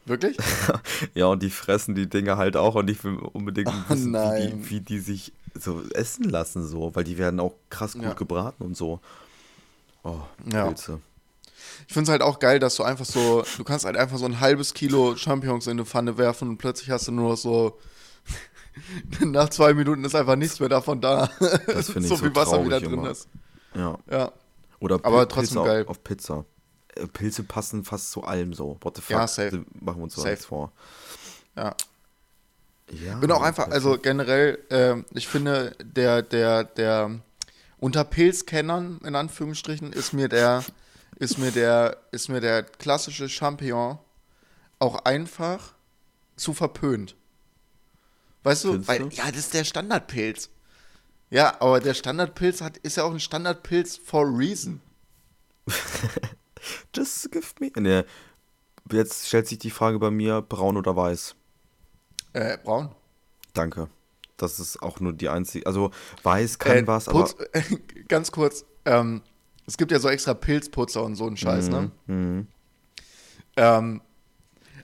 Wirklich? *laughs* Ja, und die fressen die Dinge halt auch und ich will unbedingt Oh wissen, wie, die, wie die sich so essen lassen, so, weil die werden auch krass gut Ja. gebraten und so. Oh, Ja. Pilze. Ich finde es halt auch geil, dass du einfach so, du kannst halt einfach so ein halbes Kilo Champignons in eine Pfanne werfen und plötzlich hast du nur so, *laughs* nach zwei Minuten ist einfach nichts mehr davon da. Das *laughs* finde ich so so viel Wasser wieder drin immer. ist. Ja. Ja. Oder Aber Pil- trotzdem Pilze geil. Auf, Pizza. Äh, Pilze passen fast zu allem so. What the fuck? Ja, safe. Machen wir uns Safe. nichts vor. Ja. Ja, Bin auch einfach, also generell, ähm, ich finde, der, der, der, unter Pilzkennern, in Anführungsstrichen, ist mir der, ist mir der, ist mir der klassische Champignon auch einfach zu verpönt. Weißt du, weil, ja, das ist der Standardpilz. Ja, aber der Standardpilz hat, ist ja auch ein Standardpilz for reason. Just give me. Nee, jetzt stellt sich die Frage bei mir, braun oder weiß? Äh, braun. Danke. Das ist auch nur die einzige. Also weiß kann Äh, was, Putz, aber. *laughs* ganz kurz, ähm, es gibt ja so extra Pilzputzer und so einen Scheiß, ne? Mhm. Ähm,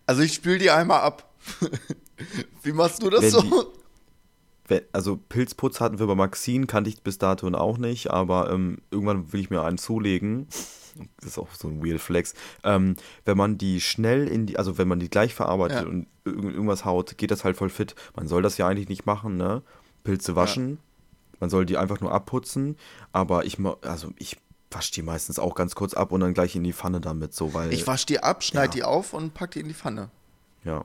also ich spül die einmal ab. *laughs* Wie machst du das Wenn so? die- Wenn- Also Pilzputz hatten wir bei Maxine, kannte ich bis dato auch nicht, aber ähm, irgendwann will ich mir einen zulegen. Das ist auch so ein Weird Flex. Ähm, wenn man die schnell in die, also wenn man die gleich verarbeitet Ja. und irg- irgendwas haut, geht das halt voll fit. Man soll das ja eigentlich nicht machen, ne? Pilze waschen. Man soll die einfach nur abputzen. Aber ich, also ich wasche die meistens auch ganz kurz ab und dann gleich in die Pfanne damit, so, weil. Ich wasch die ab, schneid Ja. die auf und pack die in die Pfanne. Ja.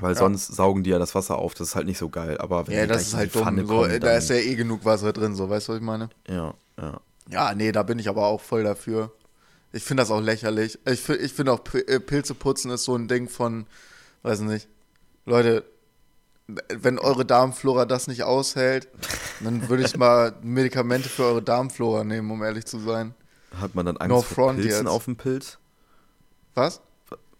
Weil Ja. sonst saugen die ja das Wasser auf, das ist halt nicht so geil. Aber wenn Ja, das ist halt dumm. Pfanne So, kommen, da ist ja eh genug Wasser drin, so, weißt du, was ich meine? Ja, ja. Ja, nee, da bin ich aber auch voll dafür. Ich finde das auch lächerlich. Ich, ich finde auch äh, Pilze putzen ist so ein Ding von, weiß nicht, Leute, wenn eure Darmflora das nicht aushält, dann würde ich mal *laughs* Medikamente für eure Darmflora nehmen, um ehrlich zu sein. Hat man dann Angst No vor Pilzen jetzt. auf dem Pilz? Was?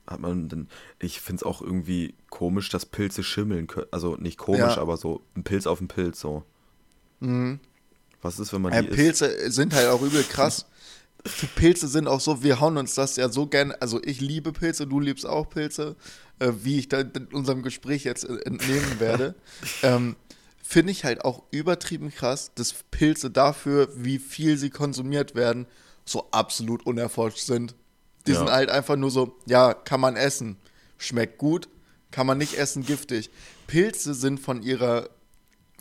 Hat man denn, ich finde es auch irgendwie komisch, dass Pilze schimmeln können. Also nicht komisch, Ja. aber so ein Pilz auf dem Pilz so. Mhm. Was ist, wenn man Äh, die isst? Pilze sind halt auch übel krass. Pilze sind auch so, wir hauen uns das ja so gerne, also ich liebe Pilze, du liebst auch Pilze, äh, wie ich da in unserem Gespräch jetzt äh, entnehmen *laughs* werde. ähm, Finde ich halt auch übertrieben krass, dass Pilze dafür, wie viel sie konsumiert werden, so absolut unerforscht sind. Die Ja. sind halt einfach nur so, ja, kann man essen, schmeckt gut, kann man nicht essen, giftig. Pilze sind von ihrer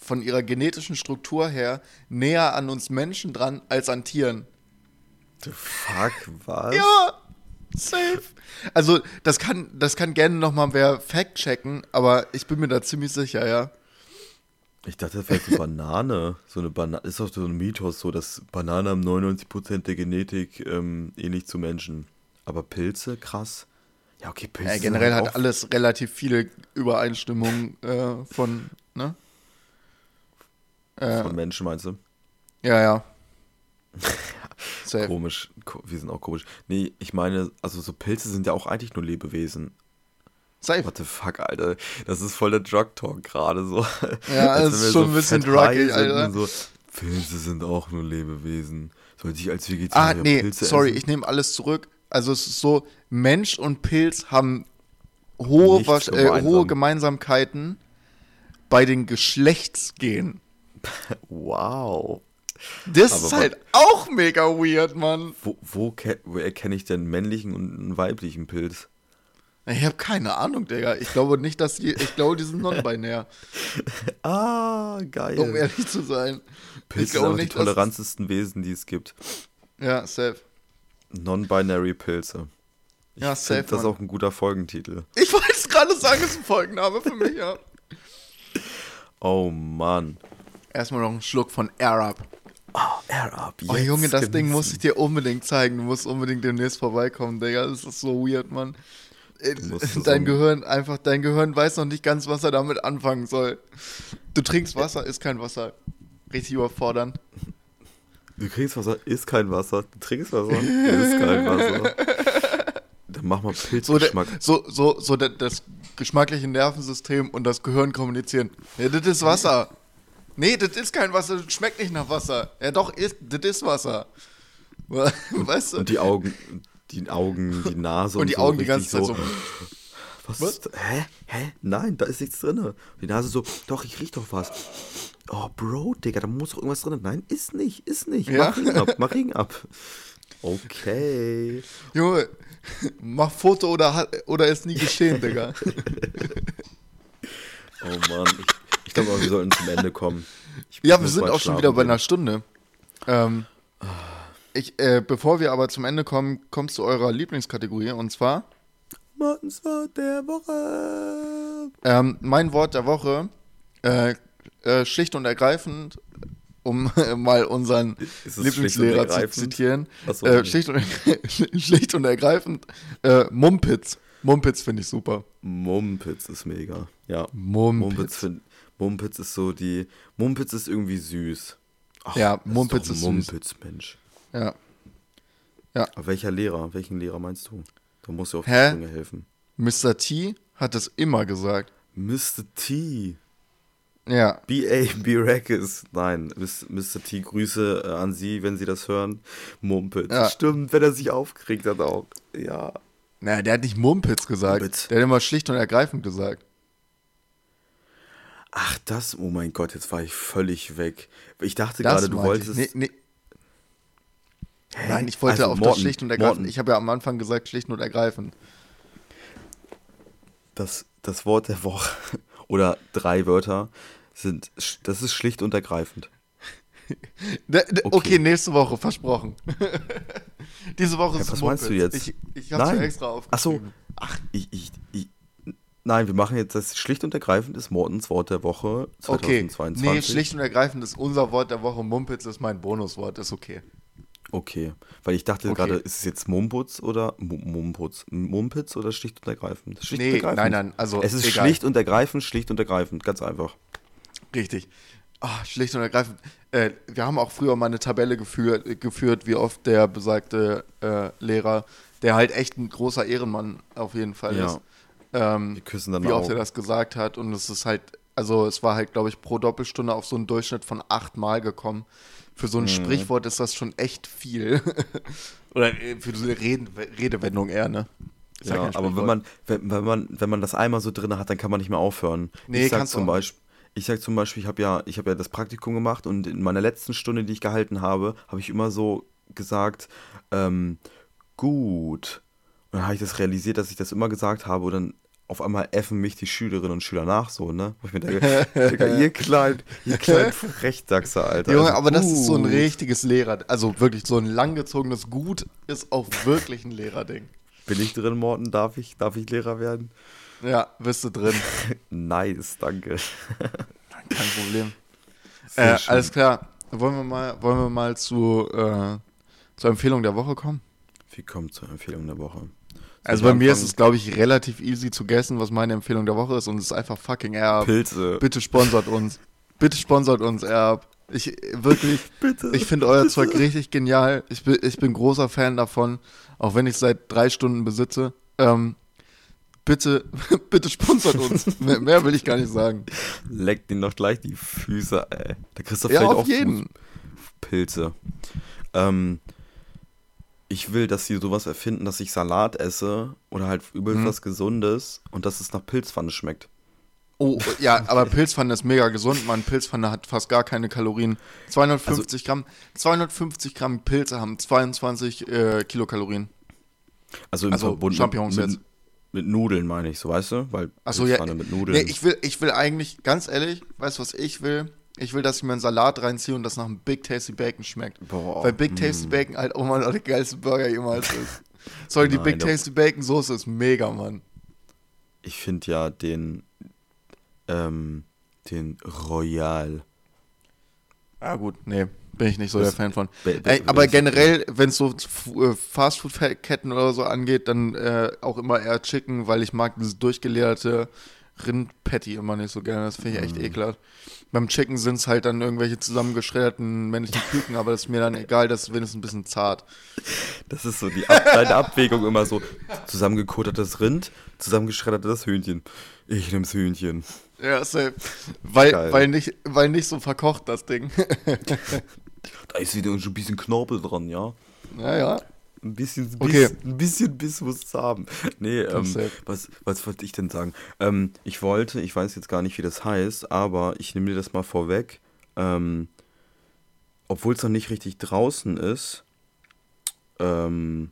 von ihrer genetischen Struktur her näher an uns Menschen dran als an Tieren. The fuck, was? Ja, safe. Also, das kann, das kann gerne nochmal wer fact-checken, aber ich bin mir da ziemlich sicher, ja. Ich dachte vielleicht eine Banane. So eine Banane. Ist doch so ein Mythos, so dass Bananen haben 99% der Genetik ähm, ähnlich zu Menschen. Aber Pilze, krass. Ja, okay, Pilze. ja generell halt hat alles relativ viele Übereinstimmungen äh, von, ne? Äh, Von Menschen meinst du? ja, ja. *laughs* Safe. Komisch. Ko- Wir sind auch komisch. Nee, ich meine, also so Pilze sind ja auch eigentlich nur Lebewesen. Safe. What the fuck, Alter. Das ist voll der Drug-Talk gerade so. Ja, das ist schon ein bisschen sind Alter. So, Pilze sind auch nur Lebewesen. Sollte ich als Ah, Vegetarier nee, Pilze sorry, essen? ich nehme alles zurück. Also es ist so, Mensch und Pilz haben hohe, äh, hohe Gemeinsamkeiten bei den Geschlechtsgenen. Wow. Das Aber ist halt auch mega weird, Mann. Wo, wo, ke- wo erkenne ich denn männlichen und einen weiblichen Pilz? Ich habe keine Ahnung, Digga. Ich glaube nicht, dass die, ich glaube, die sind non-binär, *laughs* Ah, geil. um ehrlich zu sein. Pilze sind die nicht, dass- tolerantesten Wesen, die es gibt. Ja, safe. Non-binary Pilze. Ich Ja, safe, das Mann. auch ein guter Folgentitel. Ich wollte es gerade sagen, es ist ein Folgenname für mich, ja. *laughs* Oh Mann. Erstmal noch einen Schluck von Air Up. Air up. Oh Junge, das Ding genießen. muss ich dir unbedingt zeigen. Du musst unbedingt demnächst vorbeikommen, Digga. Das ist so weird, Mann. Äh, Dein ein- Gehirn, einfach, dein Gehirn weiß noch nicht ganz, was er damit anfangen soll. Du trinkst Wasser, ist kein Wasser. Richtig überfordernd. Du kriegst Wasser, ist kein Wasser. Du trinkst Wasser, ist kein Wasser. Dann mach mal So, Pilzgeschmack. so, so, so der, das geschmackliche Nervensystem und das Gehirn kommunizieren. Ja, das ist Wasser. Nee, das ist kein Wasser, das schmeckt nicht nach Wasser. Ja, doch, ist, das ist Wasser. *laughs* Weißt du? Und die Augen, die Augen, die Nase *laughs* Und die so Augen die ganze Zeit so. Was? Was? Hä? Hä? Nein, da ist nichts drin. Die Nase so, doch, ich riech doch was. Oh, Bro, Digga, da muss doch irgendwas drin. Nein, ist nicht, ist nicht. Ja. Mach Ring ab, *laughs* mach Ring ab. Okay. Junge, *laughs* mach Foto oder, oder ist nie geschehen, Digga. *laughs* Oh Mann, ich, ich glaube, wir sollten zum Ende kommen. Ich Ja, wir sind auch schon wieder bei einer Stunde. Ähm, ich, äh, bevor wir aber zum Ende kommen, kommst zu eurer Lieblingskategorie und zwar Martins Wort der Woche. ähm, mein Wort der Woche. Äh, äh, schlicht und ergreifend, um *laughs* mal unseren Lieblingslehrer zu zitieren. So, äh, schlicht, und, *laughs* schlicht und ergreifend, äh, Mumpitz. Mumpitz finde ich super. Mumpitz ist mega. Ja. Mumpitz. Mumpitz, find, Mumpitz ist so die. Mumpitz ist irgendwie süß. Ach, Ja, Mumpitz ist, ist doch süß. Mumpitz, Mensch. Ja. Aber welcher Lehrer? Welchen Lehrer meinst du? Da musst du auf die Hä? Sprünge helfen. Mr. T hat das immer gesagt. Mr. T. Ja. B.A. Birakis. Nein, Mr. T, Grüße äh, an Sie, wenn Sie das hören. Mumpitz. Ja. Stimmt, wenn er sich aufgeregt hat auch. Ja. Naja, der hat nicht Mumpitz gesagt. Mumpitz. Der hat immer schlicht und ergreifend gesagt. Ach, das, oh mein Gott, jetzt war ich völlig weg. Ich dachte Das gerade, du wolltest. Ich. Nee, nee. Nein, ich wollte Also, auf Morten, das schlicht und ergreifend. Morten. Ich habe ja am Anfang gesagt, schlicht und ergreifend. Das, das Wort der Woche oder drei Wörter sind, das ist schlicht und ergreifend. *laughs* Okay. Okay. nächste Woche, versprochen. *laughs* Diese Woche Ja, ist was Mumpitz. meinst du jetzt? Ich, ich habe ja extra Ach so. aufgeschrieben. Ach, ich, ich, ich, nein, wir machen jetzt das schlicht und ergreifend ist Mortens Wort der Woche Okay, 2022. nee, schlicht und ergreifend ist unser Wort der Woche. Mumpitz ist mein Bonuswort, ist okay. Okay, weil ich dachte Okay. gerade, ist es jetzt Mumputz oder Mu- Mumputz? Mumpitz oder schlicht und ergreifend? Schlicht Nee, und ergreifend. nein, nein, also Es ist egal. schlicht und ergreifend, schlicht und ergreifend, ganz einfach. Richtig. Ah, schlicht und ergreifend. Äh, wir haben auch früher mal eine Tabelle geführt, geführt wie oft der besagte äh, Lehrer, der halt echt ein großer Ehrenmann auf jeden Fall Ja. ist. Ähm, Wir küssen dann wie oft auch. er das gesagt hat. Und es ist halt, also es war halt, glaube ich, pro Doppelstunde auf so einen Durchschnitt von acht Mal gekommen. Für Mhm. so ein Sprichwort ist das schon echt viel. *laughs* Oder äh, für so eine Reden, Redewendung eher, ne? Ja, aber wenn man, wenn, wenn man, wenn man das einmal so drin hat, dann kann man nicht mehr aufhören. Nee, ich sag zum Beispiel, ich sag zum Beispiel, ich habe ja, ich habe ja das Praktikum gemacht und in meiner letzten Stunde, die ich gehalten habe, habe ich immer so gesagt, ähm, gut. Und dann habe ich das realisiert, dass ich das immer gesagt habe und dann auf einmal effen mich die Schülerinnen und Schüler nach so, ne? Wo ich mir denke, *laughs* Digga, ihr kleinen, ihr kleinen Frechdachse, Alter. Junge, Also aber das ist so ein gut. richtiges Lehrer, also wirklich so ein langgezogenes Gut ist auch wirklich ein Lehrerding. Bin ich drin, Morten? Darf ich, darf ich Lehrer werden? Ja, bist du drin. *laughs* Nice, danke. Kein Problem. Äh, alles klar. Wollen wir mal, wollen wir mal zu, äh, zur Empfehlung der Woche kommen? Wir kommen zur Empfehlung der Woche. Also bei mir ist es, glaube ich, relativ easy zu guessen, was meine Empfehlung der Woche ist und es ist einfach fucking Erb. Pilze. Bitte sponsert uns. Bitte sponsert uns, Erb. Ich wirklich, *laughs* Bitte. ich finde euer Zeug richtig genial. Ich bin, ich bin großer Fan davon, auch wenn ich seit drei Stunden besitze. Ähm, bitte, *laughs* bitte sponsert uns. *laughs* mehr, mehr will ich gar nicht sagen. Leckt ihn doch gleich die Füße, ey. Da kriegst du Ja, vielleicht auf auch jeden. Pilze. Ähm, ich will, dass sie sowas erfinden, dass ich Salat esse oder halt übelst Mhm. was Gesundes und dass es nach Pilzpfanne schmeckt. Oh, ja, aber Pilzpfanne ist mega gesund, Mann. Pilzpfanne hat fast gar keine Kalorien. 250 Gramm, 250 Gramm Pilze haben 22 äh, Kilokalorien. Also im Also Verbund Champignons mit, jetzt. mit Nudeln meine ich, so weißt du? Weil Achso, ja. Pilzpfanne mit Nudeln. Nee, ich will, ich will eigentlich, ganz ehrlich, weißt du, was ich will? Ich will, dass ich mir einen Salat reinziehe und das nach einem Big Tasty Bacon schmeckt. Boah, Weil Big Tasty Bacon halt auch mal der geilste Burger jemals ist. Sorry, die Nein, Big doch. Tasty Bacon Soße ist mega, Mann. ich finde ja den ähm, den Royal. Ja, gut, nee, bin ich nicht so Das- der Fan von. Ey, aber generell, wenn es so äh, Fastfood-Ketten oder so angeht, dann äh, auch immer eher Chicken, weil ich mag dieses durchgeleerte Rindpatty immer nicht so gerne. Das finde ich echt ekelhaft. Beim Chicken sind es halt dann irgendwelche zusammengeschredderten männlichen Küken, aber das ist mir dann egal, das ist wenigstens ein bisschen zart. Das ist so die Ab deine Abwägung immer so zusammengekotertes Rind, zusammengeschreddertes Hühnchen. Ich nehm's Hühnchen. Ja, safe. Weil, Geil. weil, nicht, weil nicht so verkocht, das Ding. *laughs* Da ist wieder schon ein bisschen Knorpel dran, ja. naja. Ein bisschen, Biss, Okay. ein bisschen Biss muss haben. Nee, ähm, was, was wollte ich denn sagen? Ähm, ich wollte, ich weiß jetzt gar nicht, wie das heißt, aber ich nehme dir das mal vorweg. Ähm, Obwohl es noch nicht richtig draußen ist, ähm,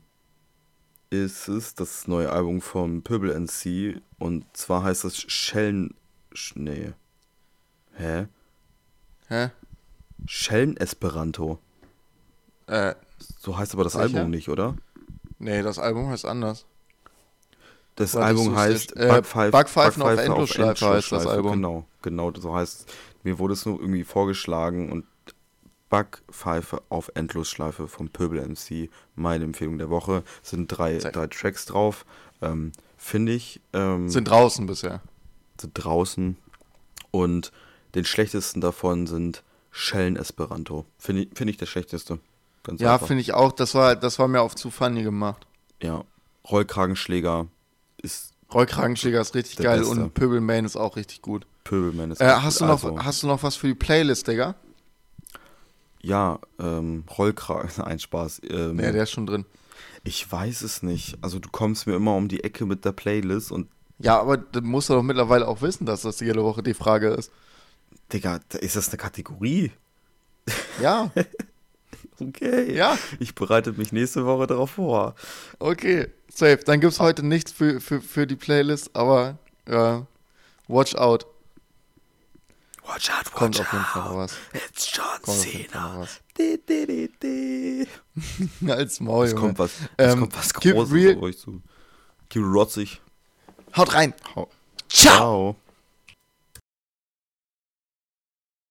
ist es das neue Album von Pöbel NC und zwar heißt das Schellen. Sch- Nee. Hä? Hä? Schellen Esperanto. Äh, So heißt aber das Sicher? Album nicht, oder? nee, das Album heißt anders. Das Warte, Album heißt. Äh, Backpfeife, Backpfeifen auf Endlosschleife heißt das Album. Genau, genau, so heißt es. Mir wurde es nur irgendwie vorgeschlagen und Backpfeife auf Endlosschleife vom Pöbel MC, meine Empfehlung der Woche, sind drei, Sehr- drei Tracks drauf. Ähm, Finde ich, ähm, Sind draußen bisher. sind draußen und den schlechtesten davon sind Schellen-Esperanto. Finde ich, find ich der schlechteste. Ganz ja, finde ich auch. Das war, das war mir auf zu funny gemacht. Ja. Rollkragenschläger ist. Rollkragenschläger ist richtig geil Beste. und Pöbelman ist auch richtig gut. Pöbelman ist äh, hast gut. Du noch, also, hast du noch was für die Playlist, Digga? Ja, ähm, Rollkragen, *laughs* ein Spaß. Ähm, ja, der ist schon drin. Ich weiß es nicht. Also du kommst mir immer um die Ecke mit der Playlist und. Ja, aber du musst doch mittlerweile auch wissen, dass das jede Woche die Frage ist. Digga, ist das eine Kategorie? Ja. *laughs* okay. Ja. Ich bereite mich nächste Woche darauf vor. Okay, safe. Dann gibt es heute nichts für, für, für die Playlist, aber äh, watch out. Watch out, watch Kommt out. auf jeden Fall was. It's John Kommt Cena. Di, di, di. *laughs* Als Maul. Es kommt was, es ähm, kommt was Großes auf euch zu. Gib rotzig. Haut rein. Ciao. Ciao.